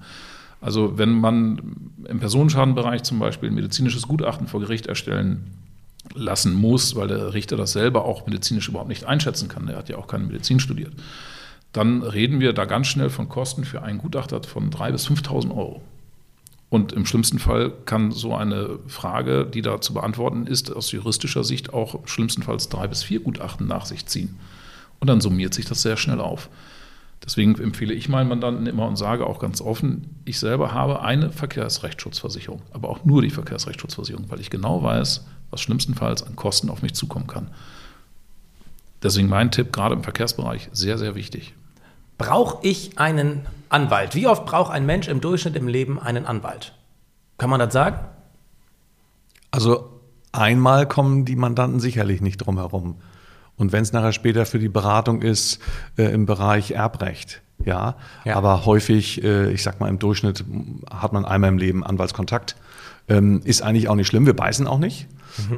Also wenn man im Personenschadenbereich zum Beispiel ein medizinisches Gutachten vor Gericht erstellen lassen muss, weil der Richter das selber auch medizinisch überhaupt nicht einschätzen kann, der hat ja auch keine Medizin studiert, dann reden wir da ganz schnell von Kosten für einen Gutachter von 3.000 bis 5.000 Euro. Und im schlimmsten Fall kann so eine Frage, die da zu beantworten ist, aus juristischer Sicht auch schlimmstenfalls drei bis vier Gutachten nach sich ziehen. Und dann summiert sich das sehr schnell auf. Deswegen empfehle ich meinen Mandanten immer und sage auch ganz offen, ich selber habe eine Verkehrsrechtsschutzversicherung, aber auch nur die Verkehrsrechtsschutzversicherung, weil ich genau weiß, was schlimmstenfalls an Kosten auf mich zukommen kann. Deswegen mein Tipp, gerade im Verkehrsbereich, sehr, sehr wichtig. Brauche ich einen Anwalt? Wie oft braucht ein Mensch im Durchschnitt im Leben einen Anwalt? Kann man das sagen? Also einmal kommen die Mandanten sicherlich nicht drum herum. Und wenn es nachher später für die Beratung ist äh, im Bereich Erbrecht, ja, Ja. aber häufig, äh, ich sag mal im Durchschnitt hat man einmal im Leben Anwaltskontakt. Ähm, ist eigentlich auch nicht schlimm, wir beißen auch nicht.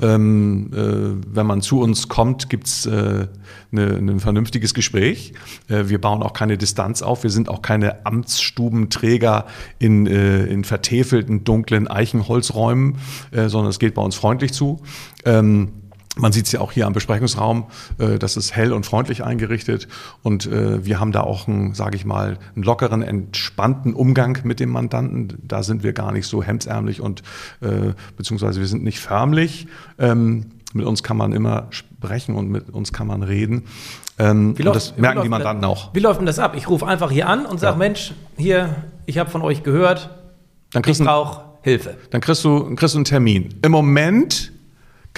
Ähm, äh, wenn man zu uns kommt, gibt's äh, ne, ein vernünftiges Gespräch. Äh, wir bauen auch keine Distanz auf. Wir sind auch keine Amtsstubenträger in, äh, in vertäfelten, dunklen Eichenholzräumen, äh, sondern es geht bei uns freundlich zu. Ähm, man sieht es ja auch hier am Besprechungsraum, äh, das ist hell und freundlich eingerichtet und äh, wir haben da auch einen, sage ich mal, einen lockeren, entspannten Umgang mit dem Mandanten. Da sind wir gar nicht so hemdsärmlich und äh, beziehungsweise wir sind nicht förmlich. Ähm, mit uns kann man immer sprechen und mit uns kann man reden. Ähm, und das merken läuft die Mandanten das, auch. Wie läuft denn das ab? Ich rufe einfach hier an und sage, Ja. Mensch, hier, ich habe von euch gehört, Dann ich kriegst, du, brauche Hilfe. dann kriegst du, kriegst du einen Termin. Im Moment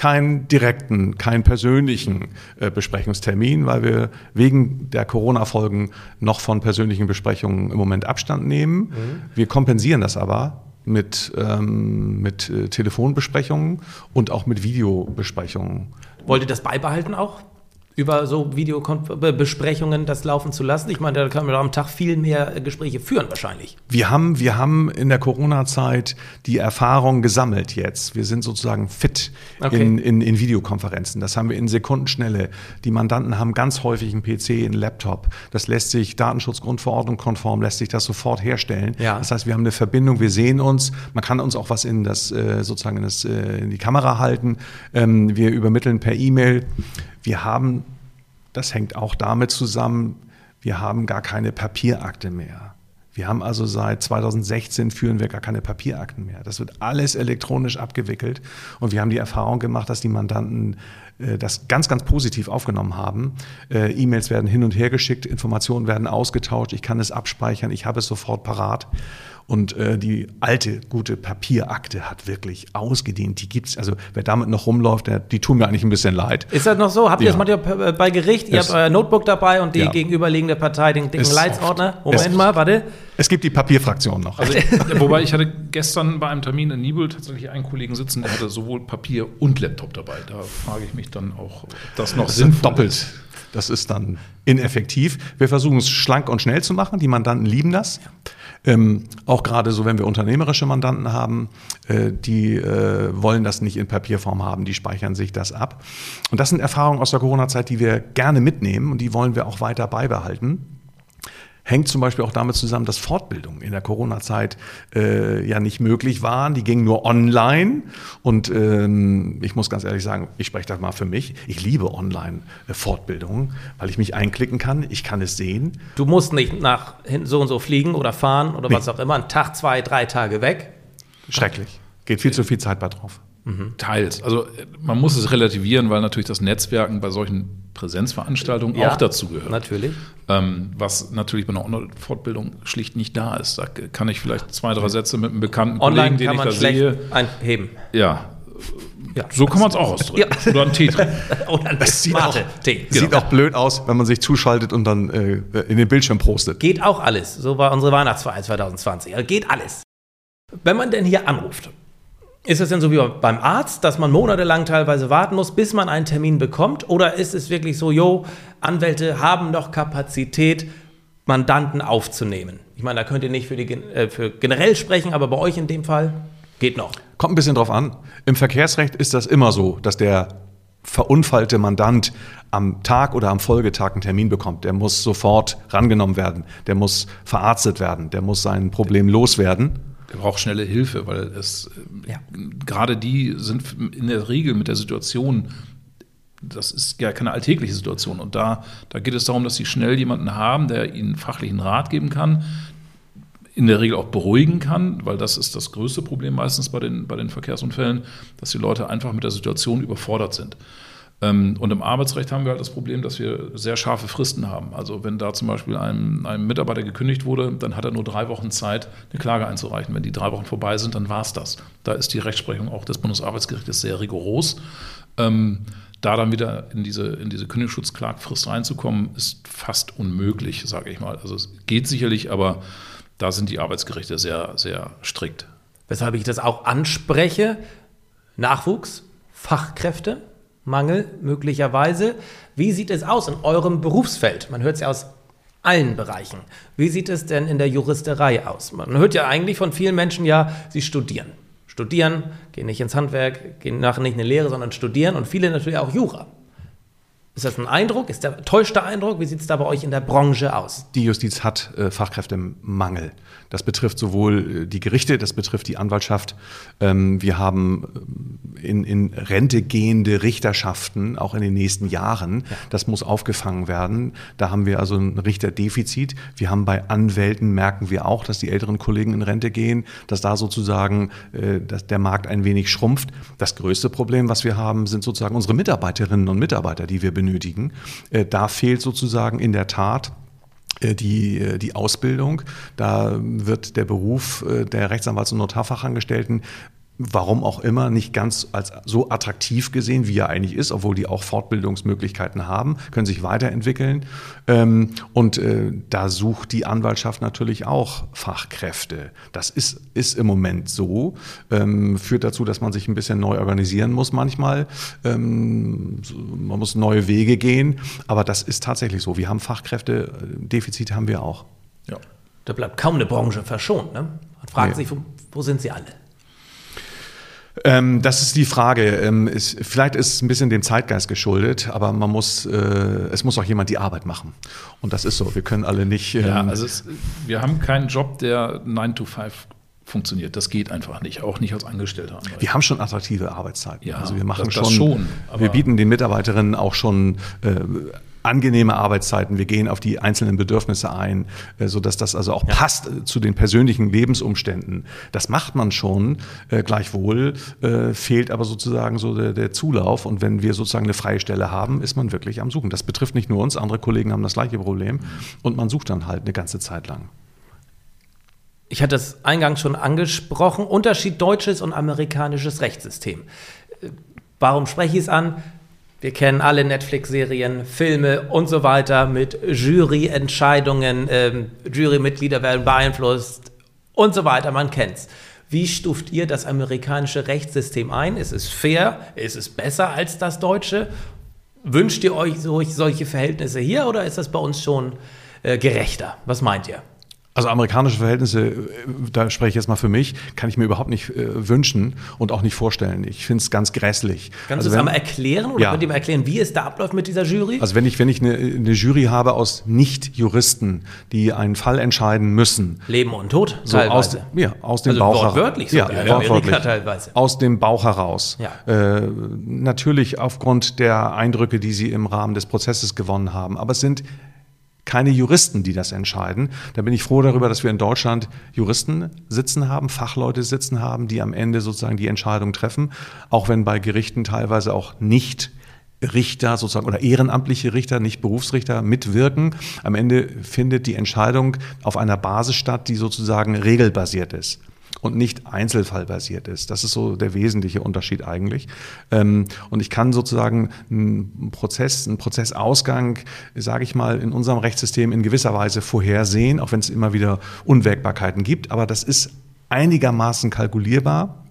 keinen direkten, keinen persönlichen äh, Besprechungstermin, weil wir wegen der Corona-Folgen noch von persönlichen Besprechungen im Moment Abstand nehmen. Wir kompensieren das aber mit, ähm, mit äh, Telefonbesprechungen und auch mit Videobesprechungen. Wollt ihr das beibehalten auch? Über so Videobesprechungen das laufen zu lassen? Ich meine, da kann man doch am Tag viel mehr äh, Gespräche führen wahrscheinlich. Wir haben, wir haben in der Corona-Zeit die Erfahrung gesammelt jetzt. Wir sind sozusagen fit Okay. in, in, in Videokonferenzen. Das haben wir in Sekundenschnelle. Die Mandanten haben ganz häufig einen PC, einen Laptop. Das lässt sich Datenschutzgrundverordnung konform, lässt sich das sofort herstellen. Ja. Das heißt, wir haben eine Verbindung, wir sehen uns. Man kann uns auch was in das, äh, sozusagen in, das, äh, in die Kamera halten. Ähm, wir übermitteln per E-Mail. Wir haben, das hängt auch damit zusammen, wir haben gar keine Papierakte mehr. Wir haben also seit 2016 führen wir gar keine Papierakten mehr. Das wird alles elektronisch abgewickelt. Und wir haben die Erfahrung gemacht, dass die Mandanten äh, das ganz, ganz positiv aufgenommen haben. Äh, E-Mails werden hin und her geschickt, Informationen werden ausgetauscht, ich kann es abspeichern, ich habe es sofort parat. Und äh, die alte, gute Papierakte hat wirklich ausgedehnt. Die gibt's. Also wer damit noch rumläuft, der, die tun mir eigentlich ein bisschen leid. Ist das noch so? Habt ihr Ja. das manchmal bei Gericht? Ihr Es- habt euer Notebook dabei und die Ja. gegenüberliegende Partei den dicken Es- Leitsordner? Es- Moment mal, warte. Es gibt die Papierfraktion noch. Also, [LAUGHS] wobei ich hatte gestern bei einem Termin in Nibel tatsächlich einen Kollegen sitzen, der hatte sowohl Papier und Laptop dabei. Da frage ich mich dann auch, ob das noch Das sind sinnvoll doppelt. Das ist dann ineffektiv. Wir versuchen es schlank und schnell zu machen. Die Mandanten lieben das. Ähm, auch gerade so, wenn wir unternehmerische Mandanten haben, äh, die äh, wollen das nicht in Papierform haben, die speichern sich das ab. Und das sind Erfahrungen aus der Corona-Zeit, die wir gerne mitnehmen und die wollen wir auch weiter beibehalten. Hängt zum Beispiel auch damit zusammen, dass Fortbildungen in der Corona-Zeit äh, ja nicht möglich waren. Die gingen nur online. Und ähm, ich muss ganz ehrlich sagen, ich spreche das mal für mich. Ich liebe Online-Fortbildungen, weil ich mich einklicken kann. Ich kann es sehen. Du musst nicht nach hinten so und so fliegen oder fahren oder Nee. was auch immer. Einen Tag, zwei, drei Tage weg. Schrecklich. Geht viel zu viel Zeit bei drauf. Teils. Also äh, man muss es relativieren, weil natürlich das Netzwerken bei solchen Präsenzveranstaltungen Ja, auch dazu gehört. Natürlich. Ähm, was natürlich bei einer Online-Fortbildung schlicht nicht da ist. Da kann ich vielleicht zwei, drei Sätze mit einem bekannten Online Kollegen, den kann ich man da schlecht sehe. einheben. Ja, Ja. so kann man es auch ausdrücken. Ja. Oder einen Tee trinken. [LAUGHS] Oder ein Es sieht, auch, Tee. sieht auch blöd aus, wenn man sich zuschaltet und dann äh, in den Bildschirm prostet. Geht auch alles. So war unsere Weihnachtsfeier 2020. Also geht alles. Wenn man denn hier anruft, ist es denn so wie beim Arzt, dass man monatelang teilweise warten muss, bis man einen Termin bekommt? Oder ist es wirklich so, jo, Anwälte haben noch Kapazität, Mandanten aufzunehmen? Ich meine, da könnt ihr nicht für, die, äh, für generell sprechen, aber bei euch in dem Fall geht noch. Kommt ein bisschen drauf an. Im Verkehrsrecht ist das immer so, dass der verunfallte Mandant am Tag oder am Folgetag einen Termin bekommt. Der muss sofort rangenommen werden. Der muss verarztet werden. Der muss sein Problem loswerden. Der braucht schnelle Hilfe, weil es Ja. gerade die sind in der Regel mit der Situation, das ist ja keine alltägliche Situation. Und da, da geht es darum, dass sie schnell jemanden haben, der ihnen fachlichen Rat geben kann, in der Regel auch beruhigen kann, weil das ist das größte Problem meistens bei den, bei den Verkehrsunfällen, dass die Leute einfach mit der Situation überfordert sind. Ähm, Und im Arbeitsrecht haben wir halt das Problem, dass wir sehr scharfe Fristen haben. Also wenn da zum Beispiel einem, einem Mitarbeiter gekündigt wurde, dann hat er nur drei Wochen Zeit, eine Klage einzureichen. Wenn die drei Wochen vorbei sind, dann war es das. Da ist die Rechtsprechung auch des Bundesarbeitsgerichtes sehr rigoros. Ähm, da dann wieder in diese, in diese Kündigungsschutzklagfrist reinzukommen, ist fast unmöglich, sage ich mal. Also es geht sicherlich, aber da sind die Arbeitsgerichte sehr, sehr strikt. Weshalb ich das auch anspreche. Nachwuchs, Fachkräfte, Mangel möglicherweise. Wie sieht es aus in eurem Berufsfeld? Man hört es ja aus allen Bereichen. Wie sieht es denn in der Juristerei aus? Man hört ja eigentlich von vielen Menschen ja, sie studieren. Studieren, gehen nicht ins Handwerk, gehen nachher nicht in eine Lehre, sondern studieren und viele natürlich auch Jura. Ist das ein Eindruck? Ist der täuschte Eindruck? Wie sieht es da bei euch in der Branche aus? Die Justiz hat äh, Fachkräftemangel. Das betrifft sowohl äh, die Gerichte, das betrifft die Anwaltschaft. Ähm, wir haben äh, in, in, Rente gehende Richterschaften auch in den nächsten Jahren. Ja. Das muss aufgefangen werden. Da haben wir also ein Richterdefizit. Wir haben bei Anwälten merken wir auch, dass die älteren Kollegen in Rente gehen, dass da sozusagen äh, dass der Markt ein wenig schrumpft. Das größte Problem, was wir haben, sind sozusagen unsere Mitarbeiterinnen und Mitarbeiter, die wir benötigen. Äh, da fehlt sozusagen in der Tat äh, die, äh, die Ausbildung. Da wird der Beruf der Rechtsanwalts- und Notarfachangestellten warum auch immer, nicht ganz als so attraktiv gesehen, wie er eigentlich ist, obwohl die auch Fortbildungsmöglichkeiten haben, können sich weiterentwickeln. Ähm, und äh, da sucht die Anwaltschaft natürlich auch Fachkräfte. Das ist, ist im Moment so, ähm, führt dazu, dass man sich ein bisschen neu organisieren muss manchmal. Ähm, man muss neue Wege gehen, aber das ist tatsächlich so. Wir haben Fachkräfte, Defizit haben wir auch. Ja. Da bleibt kaum eine Branche verschont. Ne? Man fragt nee. sich, wo, wo sind sie alle? Ähm, das ist die Frage. Ähm, ist, vielleicht ist es ein bisschen dem Zeitgeist geschuldet, aber man muss, äh, es muss auch jemand die Arbeit machen. Und das ist so. Wir können alle nicht. Ähm, ja, also es, wir haben keinen Job, der 9 to 5 funktioniert. Das geht einfach nicht, auch nicht als Angestellter. Wir haben schon attraktive Arbeitszeiten. Ja, also wir machen das, schon, das schon wir bieten den Mitarbeiterinnen auch schon äh, angenehme Arbeitszeiten. Wir gehen auf die einzelnen Bedürfnisse ein, äh, so dass das also auch ja. passt äh, zu den persönlichen Lebensumständen. Das macht man schon. Äh, gleichwohl äh, fehlt aber sozusagen so der, der, Zulauf. Und wenn wir sozusagen eine freie Stelle haben, ist man wirklich am Suchen. Das betrifft nicht nur uns, andere Kollegen haben das gleiche Problem. Und man sucht dann halt eine ganze Zeit lang. Ich hatte es eingangs schon angesprochen, Unterschied deutsches und amerikanisches Rechtssystem. Warum spreche ich es an? Wir kennen alle Netflix-Serien, Filme und so weiter mit Juryentscheidungen, ähm, Jurymitglieder werden beeinflusst und so weiter, man kennt's. Wie stuft ihr das amerikanische Rechtssystem ein? Ist es fair? Ist es besser als das deutsche? Wünscht ihr euch solche Verhältnisse hier oder ist das bei uns schon äh, gerechter? Was meint ihr? Also amerikanische Verhältnisse, äh, da spreche ich jetzt mal für mich, kann ich mir überhaupt nicht äh, wünschen und auch nicht vorstellen. Ich finde es ganz grässlich. Kannst also du es einmal erklären oder ja. könnt ihr mir erklären, wie es da abläuft mit dieser Jury? Also wenn ich, wenn ich eine, eine Jury habe aus Nicht-Juristen, die einen Fall entscheiden müssen. Leben und Tod so Aus, ja, aus dem also Bauch wortwörtlich heraus. Ja, ja, wortwörtlich. teilweise. Aus dem Bauch heraus. Ja. Äh, natürlich aufgrund der Eindrücke, die sie im Rahmen des Prozesses gewonnen haben. Aber es sind keine Juristen, die das entscheiden. Da bin ich froh darüber, dass wir in Deutschland Juristen sitzen haben, Fachleute sitzen haben, die am Ende sozusagen die Entscheidung treffen, auch wenn bei Gerichten teilweise auch nicht Richter sozusagen oder ehrenamtliche Richter, nicht Berufsrichter mitwirken. Am Ende findet die Entscheidung auf einer Basis statt, die sozusagen regelbasiert ist und nicht einzelfallbasiert ist. Das ist so der wesentliche Unterschied eigentlich. Ähm, und ich kann sozusagen einen Prozess, einen Prozessausgang, sage ich mal, in unserem Rechtssystem in gewisser Weise vorhersehen, auch wenn es immer wieder Unwägbarkeiten gibt. Aber das ist einigermaßen kalkulierbar.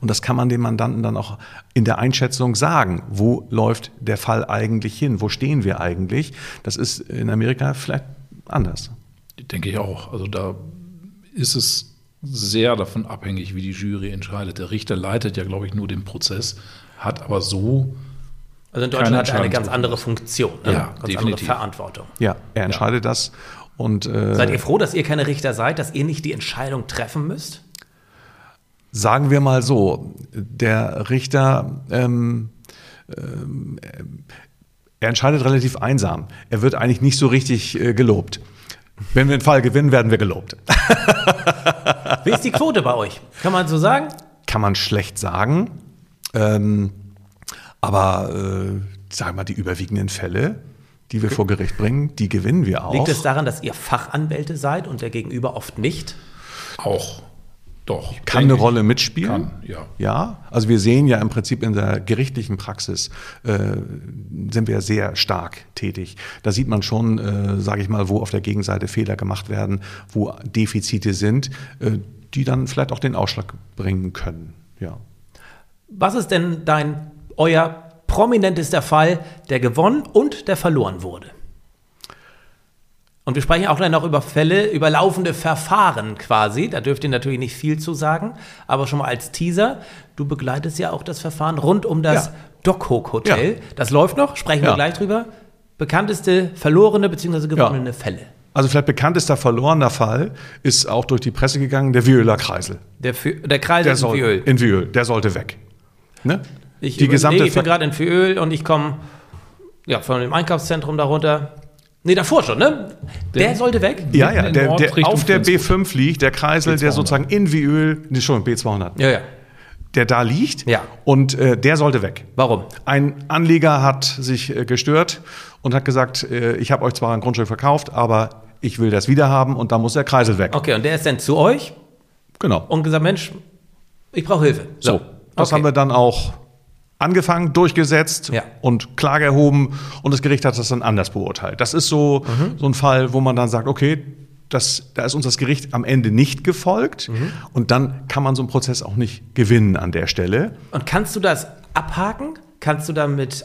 Und das kann man dem Mandanten dann auch in der Einschätzung sagen. Wo läuft der Fall eigentlich hin? Wo stehen wir eigentlich? Das ist in Amerika vielleicht anders. Denke ich auch. Also da ist es sehr davon abhängig, wie die Jury entscheidet. Der Richter leitet ja, glaube ich, nur den Prozess, hat aber so. Also in Deutschland hat er eine ganz andere Funktion, ne? ja, ganz definitiv. andere Verantwortung. Ja, er entscheidet ja. das. Und, äh, seid ihr froh, dass ihr keine Richter seid, dass ihr nicht die Entscheidung treffen müsst? Sagen wir mal so, der Richter ähm, ähm, er entscheidet relativ einsam. Er wird eigentlich nicht so richtig äh, gelobt. Wenn wir einen Fall gewinnen, werden wir gelobt. [LAUGHS] Wie ist die Quote bei euch? Kann man so sagen? Kann man schlecht sagen. Ähm, aber äh, sagen wir mal, die überwiegenden Fälle, die wir vor Gericht bringen, die gewinnen wir auch. Liegt es daran, dass ihr Fachanwälte seid und der Gegenüber oft nicht? Auch. Doch. Kann eine Rolle mitspielen. Kann, ja. Ja, also wir sehen ja im Prinzip in der gerichtlichen Praxis äh, sind wir sehr stark tätig. Da sieht man schon, äh, sage ich mal, wo auf der Gegenseite Fehler gemacht werden, wo Defizite sind, äh, die dann vielleicht auch den Ausschlag bringen können. Ja. Was ist denn dein, euer prominentester Fall, der gewonnen und der verloren wurde? Und wir sprechen auch dann noch über Fälle, über laufende Verfahren quasi. Da dürft ihr natürlich nicht viel zu sagen, aber schon mal als Teaser. Du begleitest ja auch das Verfahren rund um das Ja. Dockhook Hotel. Ja. Das läuft noch, sprechen wir Ja. gleich drüber. Bekannteste verlorene bzw. gewonnene Fälle. Also vielleicht bekanntester verlorener Fall ist auch durch die Presse gegangen, der Violer Kreisel. Der, der Kreis Der soll, in Fiöl. in Viöl, der sollte weg. Ne? Ich, die gesamte ich bin gerade in Fiöl und ich komme ja, von dem Einkaufszentrum darunter. Nee, davor schon, ne? Der, sollte weg? Ja, ja, der, der auf der Flensburg. B5 liegt, der Kreisel, der B200. sozusagen in Viöl, nee, schon B200, Ja, ja. der da liegt. Ja. Und äh, der sollte weg. Warum? Ein Anleger hat sich äh, gestört und hat gesagt, äh, ich habe euch zwar ein Grundstück verkauft, aber ich will das wieder haben und da muss der Kreisel weg. Okay, und der ist dann zu euch Genau. und gesagt, Mensch, ich brauche Hilfe. So, das okay. haben wir dann auch angefangen, durchgesetzt Ja. und Klage erhoben und das Gericht hat das dann anders beurteilt. Das ist so, Mhm. so ein Fall, wo man dann sagt, okay, das, da ist uns das Gericht am Ende nicht gefolgt Mhm. und dann kann man so einen Prozess auch nicht gewinnen an der Stelle. Und kannst du das abhaken? Kannst du damit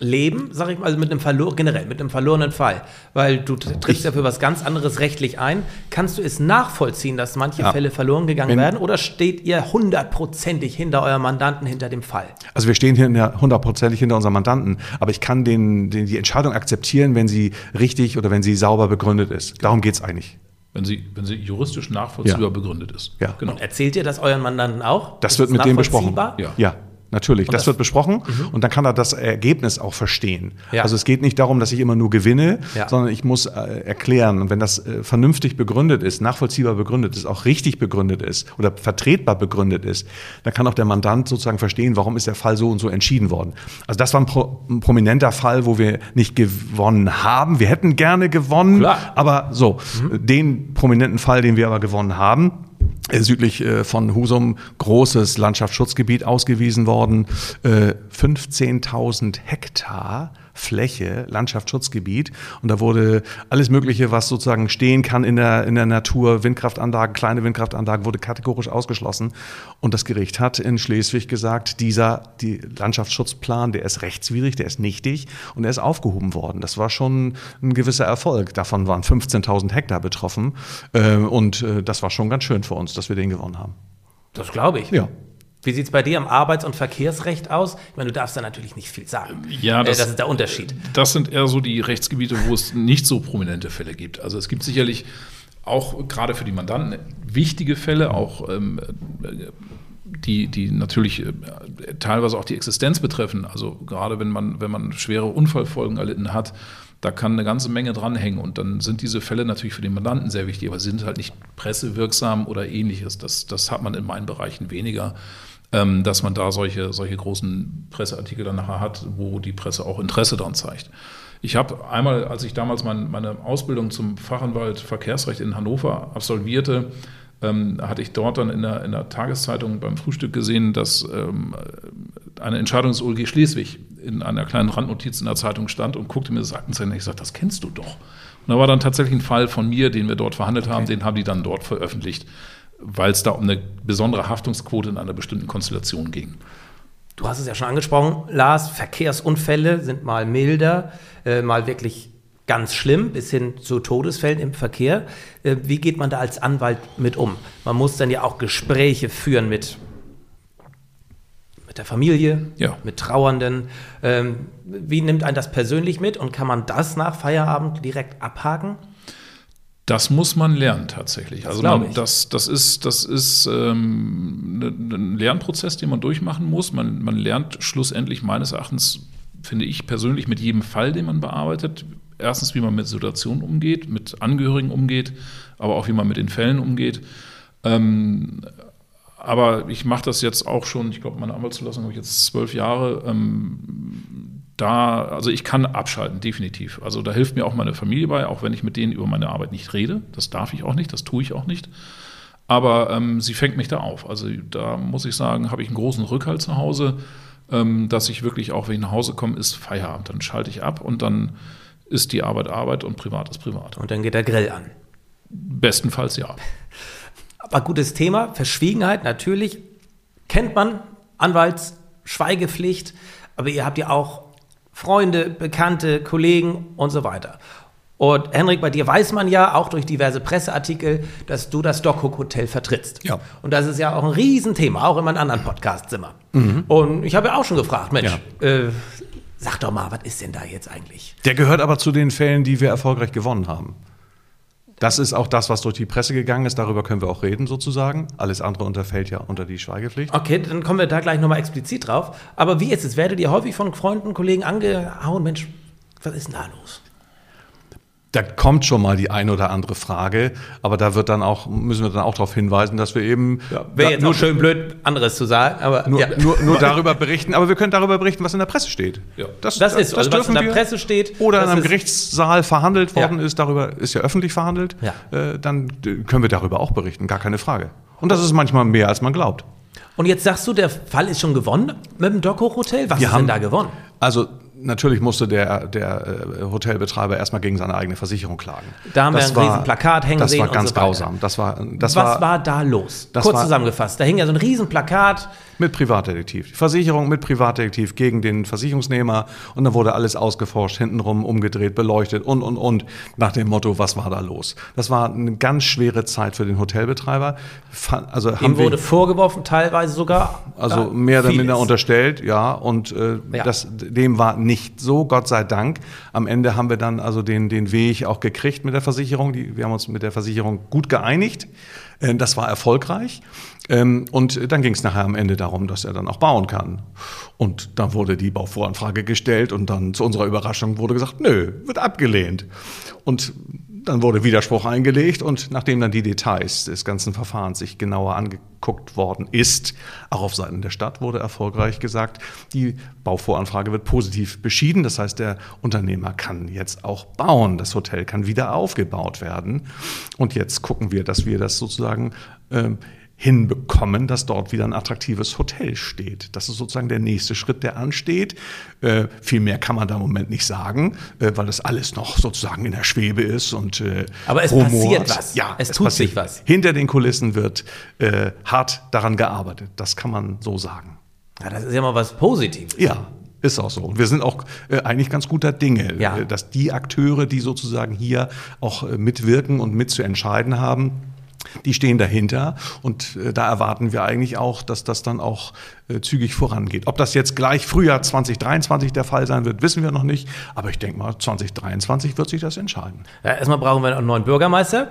leben, sag ich mal, also mit einem verlor generell mit einem verlorenen Fall, weil du trittst ja für was ganz anderes rechtlich ein. Kannst du es nachvollziehen, dass manche Ja. Fälle verloren gegangen Wenn- werden, oder steht ihr hundertprozentig hinter eurem Mandanten hinter dem Fall? Also wir stehen hier hundertprozentig hinter unserem Mandanten, aber ich kann den, den, die Entscheidung akzeptieren, wenn sie richtig oder wenn sie sauber begründet ist. Darum geht's eigentlich. Wenn sie, wenn sie juristisch nachvollziehbar Ja. begründet ist. Ja. Genau. Erzählt ihr das euren Mandanten auch? Das Ist wird es mit dem besprochen. nachvollziehbar? Ja. Ja, natürlich. Das, das- wird besprochen und dann kann er das Ergebnis auch verstehen. Ja. Also es geht nicht darum, dass ich immer nur gewinne, Ja. sondern ich muss äh, erklären. Und wenn das äh, vernünftig begründet ist, nachvollziehbar begründet ist, auch richtig begründet ist oder vertretbar begründet ist, dann kann auch der Mandant sozusagen verstehen, warum ist der Fall so und so entschieden worden. Also das war ein, pro, ein prominenter Fall, wo wir nicht gewonnen haben. Wir hätten gerne gewonnen, Klar. aber so, den prominenten Fall, den wir aber gewonnen haben, südlich äh, von Husum großes Landschaftsschutzgebiet ausgewiesen worden. Äh, 15.000 Hektar Fläche, Landschaftsschutzgebiet. Und da wurde alles Mögliche, was sozusagen stehen kann in der, in der Natur, Windkraftanlagen, kleine Windkraftanlagen, wurde kategorisch ausgeschlossen. Und das Gericht hat in Schleswig gesagt, dieser die Landschaftsschutzplan, der ist rechtswidrig, der ist nichtig und er ist aufgehoben worden. Das war schon ein gewisser Erfolg. Davon waren 15.000 Hektar betroffen. Äh, Und äh, das war schon ganz schön für uns, dass wir den gewonnen haben. Das glaube ich. Ja. Wie sieht es bei dir am Arbeits- und Verkehrsrecht aus? Ich meine, du darfst da natürlich nicht viel sagen. Ja, das- äh, das ist der Unterschied. Das sind eher so die Rechtsgebiete, wo es nicht so prominente Fälle gibt. Also es gibt sicherlich auch gerade für die Mandanten wichtige Fälle, auch ähm, äh, die, die natürlich äh, teilweise auch die Existenz betreffen. Also gerade wenn man, wenn man schwere Unfallfolgen erlitten hat, da kann eine ganze Menge dranhängen. Und dann sind diese Fälle natürlich für den Mandanten sehr wichtig, aber sie sind halt nicht pressewirksam oder ähnliches. Das, das hat man in meinen Bereichen weniger ähm, dass man da solche, solche großen Presseartikel dann nachher hat, wo die Presse auch Interesse daran zeigt. Ich habe einmal, als ich damals mein, meine Ausbildung zum Fachanwalt Verkehrsrecht in Hannover absolvierte, ähm, hatte ich dort dann in der, in der Tageszeitung beim Frühstück gesehen, dass ähm, eine Entscheidung des OLG Schleswig in einer kleinen Randnotiz in der Zeitung stand und guckte mir das Aktenzeichen an. Ich sagte, das kennst du doch. Und da war dann tatsächlich ein Fall von mir, den wir dort verhandelt haben, den haben die dann dort veröffentlicht, weil es da um eine besondere Haftungsquote in einer bestimmten Konstellation ging. Du hast es ja schon angesprochen, Lars, Verkehrsunfälle sind mal milder, äh, mal wirklich ganz schlimm, bis hin zu Todesfällen im Verkehr. Äh, wie geht man da als Anwalt mit um? Man muss dann ja auch Gespräche führen mit, mit der Familie, Ja. mit Trauernden. Ähm, wie nimmt ein das persönlich mit und kann man das nach Feierabend direkt abhaken? Das muss man lernen tatsächlich. also glaub man, das, das ist, das ist ähm, ne- ein Lernprozess, den man durchmachen muss. Man, man lernt schlussendlich meines Erachtens, finde ich persönlich, mit jedem Fall, den man bearbeitet. Erstens, wie man mit Situationen umgeht, mit Angehörigen umgeht, aber auch wie man mit den Fällen umgeht. Ähm, aber ich mache das jetzt auch schon, ich glaube, meine Anwaltszulassung habe ich jetzt zwölf Jahre. Ähm, da, also ich kann abschalten, definitiv. Also da hilft mir auch meine Familie bei, auch wenn ich mit denen über meine Arbeit nicht rede. Das darf ich auch nicht, das tue ich auch nicht. Aber ähm, sie fängt mich da auf. Also da muss ich sagen, habe ich einen großen Rückhalt zu Hause, ähm, dass ich wirklich auch, wenn ich nach Hause komme, ist Feierabend. Dann schalte ich ab und dann ist die Arbeit Arbeit und privat ist privat. Und dann geht der Grill an. Bestenfalls ja. Aber gutes Thema, Verschwiegenheit natürlich. Kennt man, Anwaltsschweigepflicht, aber ihr habt ja auch Freunde, Bekannte, Kollegen und so weiter. Und Henrik, bei dir weiß man ja auch durch diverse Presseartikel, dass du das Dockhook Hotel vertrittst. Ja. Und das ist ja auch ein Riesenthema, auch in meinen anderen Podcasts immer. Und ich habe ja auch schon gefragt, Mensch, äh, sag doch mal, was ist denn da jetzt eigentlich? Der gehört aber zu den Fällen, die wir erfolgreich gewonnen haben. Das ist auch das, was durch die Presse gegangen ist. Darüber können wir auch reden, sozusagen. Alles andere unterfällt ja unter die Schweigepflicht. Okay, dann kommen wir da gleich nochmal explizit drauf. Aber wie ist es? Werdet ihr häufig von Freunden, Kollegen angehauen? Mensch, was ist denn da los? Da kommt schon mal die eine oder andere Frage, aber da wird dann auch, müssen wir dann auch darauf hinweisen, dass wir eben Wäre da- jetzt nur, schön blöd, anderes zu sagen, aber nur, ja. nur, nur darüber berichten, aber wir können darüber berichten, was in der Presse steht. Ja. Das ist so. Also was in der Presse steht, Oder in das einem Gerichtssaal verhandelt worden Ja. ist, darüber ist ja öffentlich verhandelt, Ja. äh, dann äh, können wir darüber auch berichten, gar keine Frage. Und das ist manchmal mehr, als man glaubt. Und jetzt sagst du, der Fall ist schon gewonnen mit dem Dockhoch Hotel? Was Wir ist haben- denn da gewonnen? Also natürlich musste der, der äh, Hotelbetreiber erstmal gegen seine eigene Versicherung klagen. Da haben wir Das ein riesen Plakat hängen Das sehen war und ganz so grausam. Das war, das Was war, war, da los? das Kurz war- zusammengefasst. Da hing ja so ein riesen Plakat. Mit Privatdetektiv. Die Versicherung mit Privatdetektiv gegen den Versicherungsnehmer und dann wurde alles ausgeforscht, hintenrum umgedreht, beleuchtet und, und, und, nach dem Motto, was war da los? Das war eine ganz schwere Zeit für den Hotelbetreiber. Also Ihm haben wir, wurde vorgeworfen, teilweise sogar. also ja, mehr oder minder unterstellt, ja, und äh, Ja. Das, dem war nicht so, Gott sei Dank. Am Ende haben wir dann also den, den Weg auch gekriegt mit der Versicherung. Die, wir haben uns mit der Versicherung gut geeinigt. Äh, Das war erfolgreich. Ähm, Und dann ging es nachher am Ende darum, dass er dann auch bauen kann. Und dann wurde die Bauvoranfrage gestellt und dann zu unserer Überraschung wurde gesagt, nö, wird abgelehnt. Und dann wurde Widerspruch eingelegt und nachdem dann die Details des ganzen Verfahrens sich genauer angeguckt worden ist, auch auf Seiten der Stadt wurde erfolgreich gesagt, die Bauvoranfrage wird positiv beschieden. Das heißt, der Unternehmer kann jetzt auch bauen. Das Hotel kann wieder aufgebaut werden. Und jetzt gucken wir, dass wir das sozusagen ähm, hinbekommen, dass dort wieder ein attraktives Hotel steht. Das ist sozusagen der nächste Schritt, der ansteht. Äh, viel mehr kann man da im Moment nicht sagen, äh, weil das alles noch sozusagen in der Schwebe ist und äh, Aber es passiert was. Ja, Es tut sich was. Hinter den Kulissen wird äh, hart daran gearbeitet. Das kann man so sagen. Ja, das ist ja mal was Positives. Ja. Ist auch so. Und wir sind auch äh, eigentlich ganz guter Dinge, Ja. äh, dass die Akteure, die sozusagen hier auch äh, mitwirken und mitzuentscheiden haben, die stehen dahinter und äh, da erwarten wir eigentlich auch, dass das dann auch äh, zügig vorangeht. Ob das jetzt gleich Frühjahr 2023 der Fall sein wird, wissen wir noch nicht. Aber ich denke mal, 2023 wird sich das entscheiden. Ja, erstmal brauchen wir einen neuen Bürgermeister.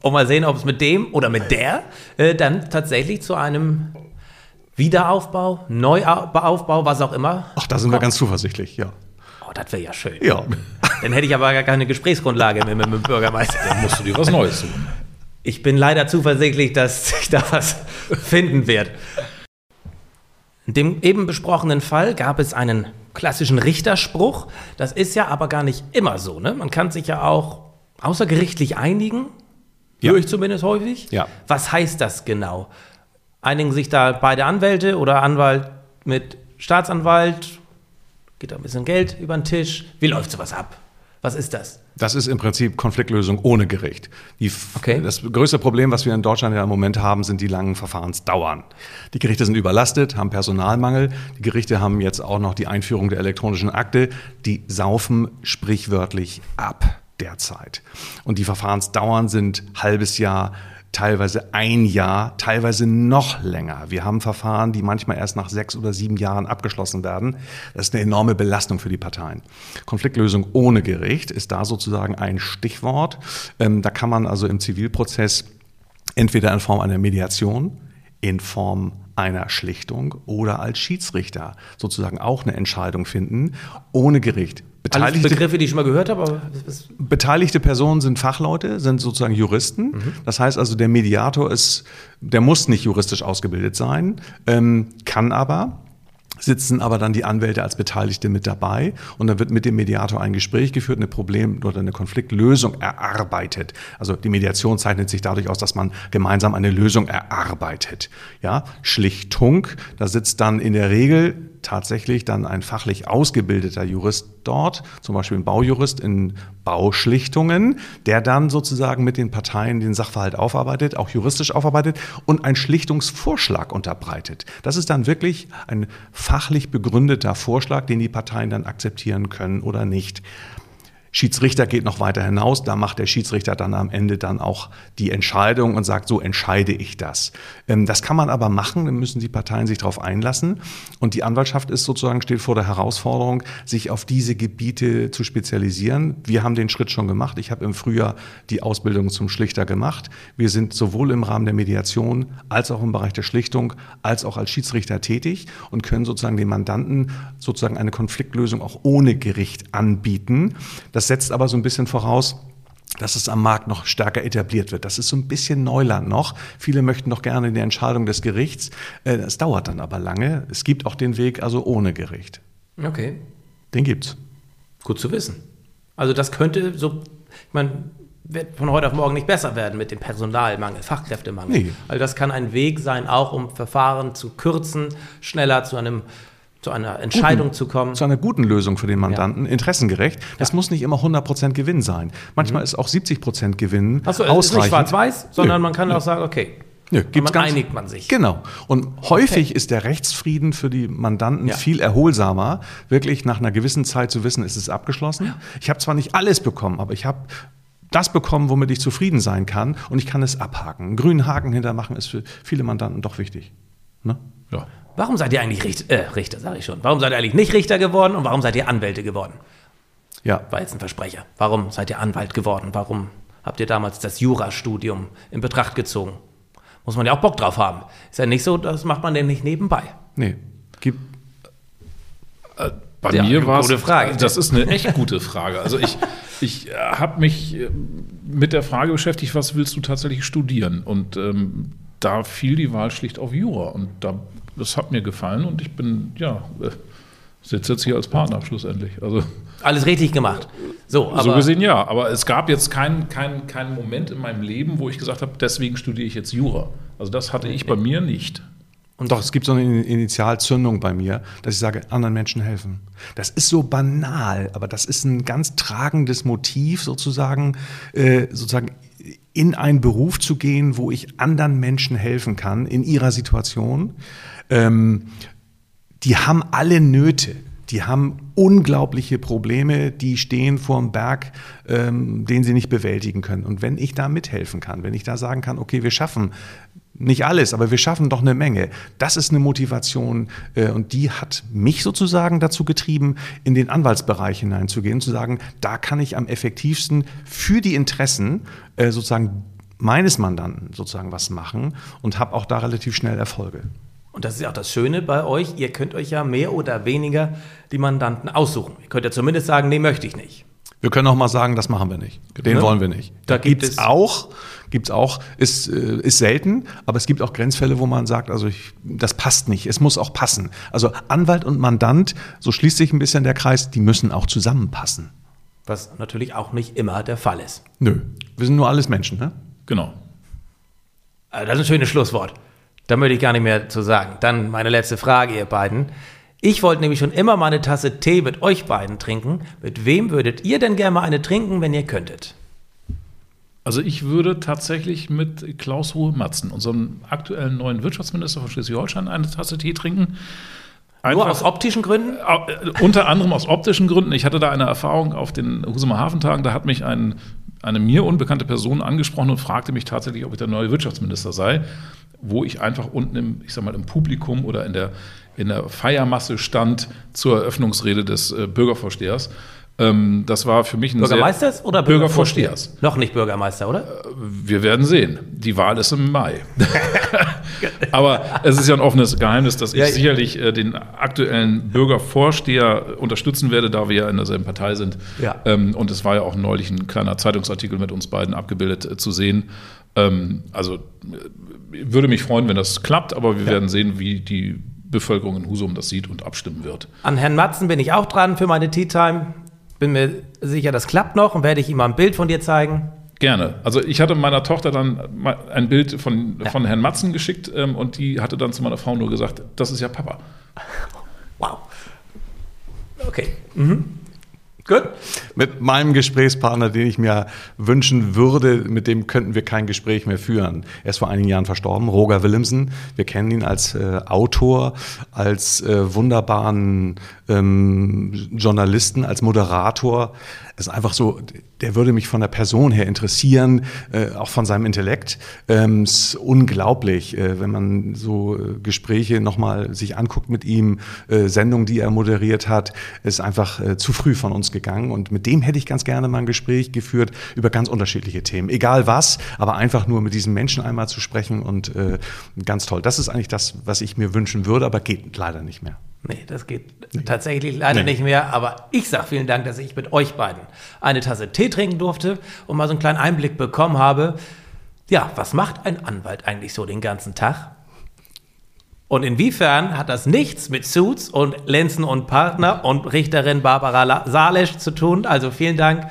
Und mal sehen, ob es mit dem oder mit der äh, dann tatsächlich zu einem Wiederaufbau, Neuaufbau, was auch immer. Ach, da sind wir kommt. ganz zuversichtlich, ja. Oh, das wäre ja schön. Ja. Dann hätte ich aber gar keine Gesprächsgrundlage mehr mit dem Bürgermeister. Musst du dir was Neues suchen. Ich bin leider zuversichtlich, dass sich da was finden wird. In dem eben besprochenen Fall gab es einen klassischen Richterspruch. Das ist ja aber gar nicht immer so. Ne? Man kann sich ja auch außergerichtlich einigen. Ja. Höre ich zumindest häufig. Ja. Was heißt das genau? Einigen sich da beide Anwälte oder Anwalt mit Staatsanwalt? Geht da ein bisschen Geld über den Tisch? Wie läuft sowas ab? Was ist das? Das ist im Prinzip Konfliktlösung ohne Gericht. Die, Okay. Das größte Problem, was wir in Deutschland ja im Moment haben, sind die langen Verfahrensdauern. Die Gerichte sind überlastet, haben Personalmangel. Die Gerichte haben jetzt auch noch die Einführung der elektronischen Akte. Die saufen sprichwörtlich ab derzeit. Und die Verfahrensdauern sind halbes Jahr, teilweise ein Jahr, teilweise noch länger. Wir haben Verfahren, die manchmal erst nach sechs oder sieben Jahren abgeschlossen werden. Das ist eine enorme Belastung für die Parteien. Konfliktlösung ohne Gericht ist da sozusagen ein Stichwort. Ähm, da kann man also im Zivilprozess entweder in Form einer Mediation, in Form einer Schlichtung oder als Schiedsrichter sozusagen auch eine Entscheidung finden, ohne Gericht. Alles Beteiligte Begriffe, die ich schon mal gehört habe, Beteiligte Personen sind Fachleute, sind sozusagen Juristen. Mhm. Das heißt also, der Mediator ist, der muss nicht juristisch ausgebildet sein, ähm, kann aber sitzen aber dann die Anwälte als Beteiligte mit dabei und dann wird mit dem Mediator ein Gespräch geführt, eine Problem- oder eine Konfliktlösung erarbeitet. Also die Mediation zeichnet sich dadurch aus, dass man gemeinsam eine Lösung erarbeitet. Ja, Schlichtung, da sitzt dann in der Regel tatsächlich dann ein fachlich ausgebildeter Jurist dort, zum Beispiel ein Baujurist in Bauschlichtungen, der dann sozusagen mit den Parteien den Sachverhalt aufarbeitet, auch juristisch aufarbeitet und einen Schlichtungsvorschlag unterbreitet. Das ist dann wirklich ein fachlich begründeter Vorschlag, den die Parteien dann akzeptieren können oder nicht. Schiedsrichter geht noch weiter hinaus, da macht der Schiedsrichter dann am Ende dann auch die Entscheidung und sagt, so entscheide ich das. Ähm, das kann man aber machen, dann müssen die Parteien sich darauf einlassen. Und die Anwaltschaft ist sozusagen, steht vor der Herausforderung, sich auf diese Gebiete zu spezialisieren. Wir haben den Schritt schon gemacht. Ich habe im Frühjahr die Ausbildung zum Schlichter gemacht. Wir sind sowohl im Rahmen der Mediation als auch im Bereich der Schlichtung als auch als Schiedsrichter tätig und können sozusagen den Mandanten sozusagen eine Konfliktlösung auch ohne Gericht anbieten. Das das setzt aber so ein bisschen voraus, dass es am Markt noch stärker etabliert wird. Das ist so ein bisschen Neuland noch. Viele möchten noch gerne die Entscheidung des Gerichts. Es äh, dauert dann aber lange. Es gibt auch den Weg also ohne Gericht. Okay. Den gibt's. Gut zu wissen. Also das könnte so, ich meine, wird von heute auf morgen nicht besser werden mit dem Personalmangel, Fachkräftemangel. Nee. Also das kann ein Weg sein, auch um Verfahren zu kürzen, schneller zu einem zu einer Entscheidung guten, zu kommen. Zu einer guten Lösung für den Mandanten, ja. interessengerecht. Das ja. muss nicht immer 100% Gewinn sein. Manchmal mhm. ist auch 70% Gewinn Achso, ausreichend. ist nicht schwarz-weiß, sondern Nö. man kann Nö. auch sagen, okay, Nö, gibt's man einigt man sich. Genau. Und häufig okay. ist der Rechtsfrieden für die Mandanten ja. viel erholsamer, wirklich nach einer gewissen Zeit zu wissen, ist es abgeschlossen. Ja. Ich habe zwar nicht alles bekommen, aber ich habe das bekommen, womit ich zufrieden sein kann und ich kann es abhaken. Einen grünen Haken hintermachen ist für viele Mandanten doch wichtig. Ne? Ja. Warum seid ihr eigentlich Richter, äh, Richter, sage ich schon. Warum seid ihr eigentlich nicht Richter geworden und warum seid ihr Anwälte geworden? Ja. War jetzt ein Versprecher. Warum seid ihr Anwalt geworden? Warum habt ihr damals das Jurastudium in Betracht gezogen? Muss man ja auch Bock drauf haben. Ist ja nicht so, das macht man denn nicht nebenbei. Nee. Gibt. Äh, bei ja, mir war es. Frage. Das ist eine echt gute Frage. Also ich, ich äh, habe mich äh, mit der Frage beschäftigt, was willst du tatsächlich studieren? Und ähm, da fiel die Wahl schlicht auf Jura. Und da das hat mir gefallen und ich bin, ja, äh, sitze jetzt hier als Partner schlussendlich. Also, Alles richtig gemacht. So, so gesehen ja, aber es gab jetzt keinen kein, kein Moment in meinem Leben, wo ich gesagt habe, deswegen studiere ich jetzt Jura. Also das hatte ich bei mir nicht. Und doch, es gibt so eine Initialzündung bei mir, dass ich sage, anderen Menschen helfen. Das ist so banal, aber das ist ein ganz tragendes Motiv sozusagen, äh, sozusagen in einen Beruf zu gehen, wo ich anderen Menschen helfen kann in ihrer Situation ähm, die haben alle Nöte. Die haben unglaubliche Probleme, die stehen vor dem Berg, ähm, den sie nicht bewältigen können. Und wenn ich da mithelfen kann, wenn ich da sagen kann, okay, wir schaffen nicht alles, aber wir schaffen doch eine Menge. Das ist eine Motivation äh, und die hat mich sozusagen dazu getrieben, in den Anwaltsbereich hineinzugehen, zu sagen, da kann ich am effektivsten für die Interessen äh, sozusagen meines Mandanten sozusagen was machen und habe auch da relativ schnell Erfolge. Und das ist ja auch das Schöne bei euch, ihr könnt euch ja mehr oder weniger die Mandanten aussuchen. Ihr könnt ja zumindest sagen, nee, möchte ich nicht. Wir können auch mal sagen, das machen wir nicht. Den ne? wollen wir nicht. Da gibt es auch, gibt's auch, ist, äh, ist selten, aber es gibt auch Grenzfälle, wo man sagt, also ich, das passt nicht. Es muss auch passen. Also Anwalt und Mandant, so schließt sich ein bisschen der Kreis, die müssen auch zusammenpassen. Was natürlich auch nicht immer der Fall ist. Nö. Wir sind nur alles Menschen, ne? Genau. Also das ist ein schönes Schlusswort. Da möchte ich gar nicht mehr zu sagen. Dann meine letzte Frage, ihr beiden. Ich wollte nämlich schon immer mal eine Tasse Tee mit euch beiden trinken. Mit wem würdet ihr denn gerne mal eine trinken, wenn ihr könntet? Also ich würde tatsächlich mit Klaus Ruhe-Matzen, unserem aktuellen neuen Wirtschaftsminister von Schleswig-Holstein, eine Tasse Tee trinken. Einfach, Nur aus optischen Gründen? Äh, unter anderem aus optischen Gründen. Ich hatte da eine Erfahrung auf den Husumer Hafentagen. Da hat mich ein, eine mir unbekannte Person angesprochen und fragte mich tatsächlich, ob ich der neue Wirtschaftsminister sei wo ich einfach unten im, ich sag mal, im Publikum oder in der, in der Feiermasse stand zur Eröffnungsrede des äh, Bürgervorstehers. Ähm, das war für mich ein Bürgermeisters sehr, oder Bürgervorstehers? Noch nicht Bürgermeister, oder? Äh, wir werden sehen. Die Wahl ist im Mai. [LAUGHS] Aber es ist ja ein offenes Geheimnis, dass ich ja, sicherlich äh, den aktuellen Bürgervorsteher unterstützen werde, da wir ja in derselben Partei sind. Ja. Ähm, und es war ja auch neulich ein kleiner Zeitungsartikel mit uns beiden abgebildet äh, zu sehen. Ähm, also würde mich freuen, wenn das klappt, aber wir ja. werden sehen, wie die Bevölkerung in Husum das sieht und abstimmen wird. An Herrn Matzen bin ich auch dran für meine Tea Time. Bin mir sicher, das klappt noch und werde ich ihm mal ein Bild von dir zeigen. Gerne. Also ich hatte meiner Tochter dann ein Bild von, ja. von Herrn Matzen geschickt ähm, und die hatte dann zu meiner Frau nur gesagt, das ist ja Papa. [LAUGHS] Wow. Okay. Mhm. Gut. Mit meinem Gesprächspartner, den ich mir wünschen würde, mit dem könnten wir kein Gespräch mehr führen. Er ist vor einigen Jahren verstorben, Roger Willemsen. Wir kennen ihn als äh, Autor, als äh, wunderbaren ähm, Journalisten, als Moderator. ist einfach so, der würde mich von der Person her interessieren, äh, auch von seinem Intellekt. Ähm, ist unglaublich, äh, wenn man so äh, Gespräche nochmal sich anguckt mit ihm, äh, Sendungen, die er moderiert hat, ist einfach äh, zu früh von uns gegangen. Und mit dem hätte ich ganz gerne mal ein Gespräch geführt über ganz unterschiedliche Themen. Egal was, aber einfach nur mit diesem Menschen einmal zu sprechen und äh, ganz toll. Das ist eigentlich das, was ich mir wünschen würde, aber geht leider nicht mehr. Nee, das geht nee. tatsächlich leider nee. nicht mehr. Aber ich sage vielen Dank, dass ich mit euch beiden eine Tasse Tee trinken durfte und mal so einen kleinen Einblick bekommen habe. Ja, was macht ein Anwalt eigentlich so den ganzen Tag? Und inwiefern hat das nichts mit Suits und Lenzen und Partner und Richterin Barbara Salesch zu tun? Also vielen Dank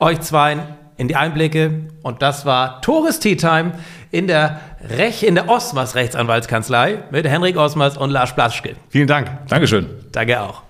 euch zwei in die Einblicke. Und das war Tores Tea Time in der, Rech, in der Osmers Rechtsanwaltskanzlei mit Henrik Osmers und Lars Plaschke. Vielen Dank. Dankeschön. Danke auch.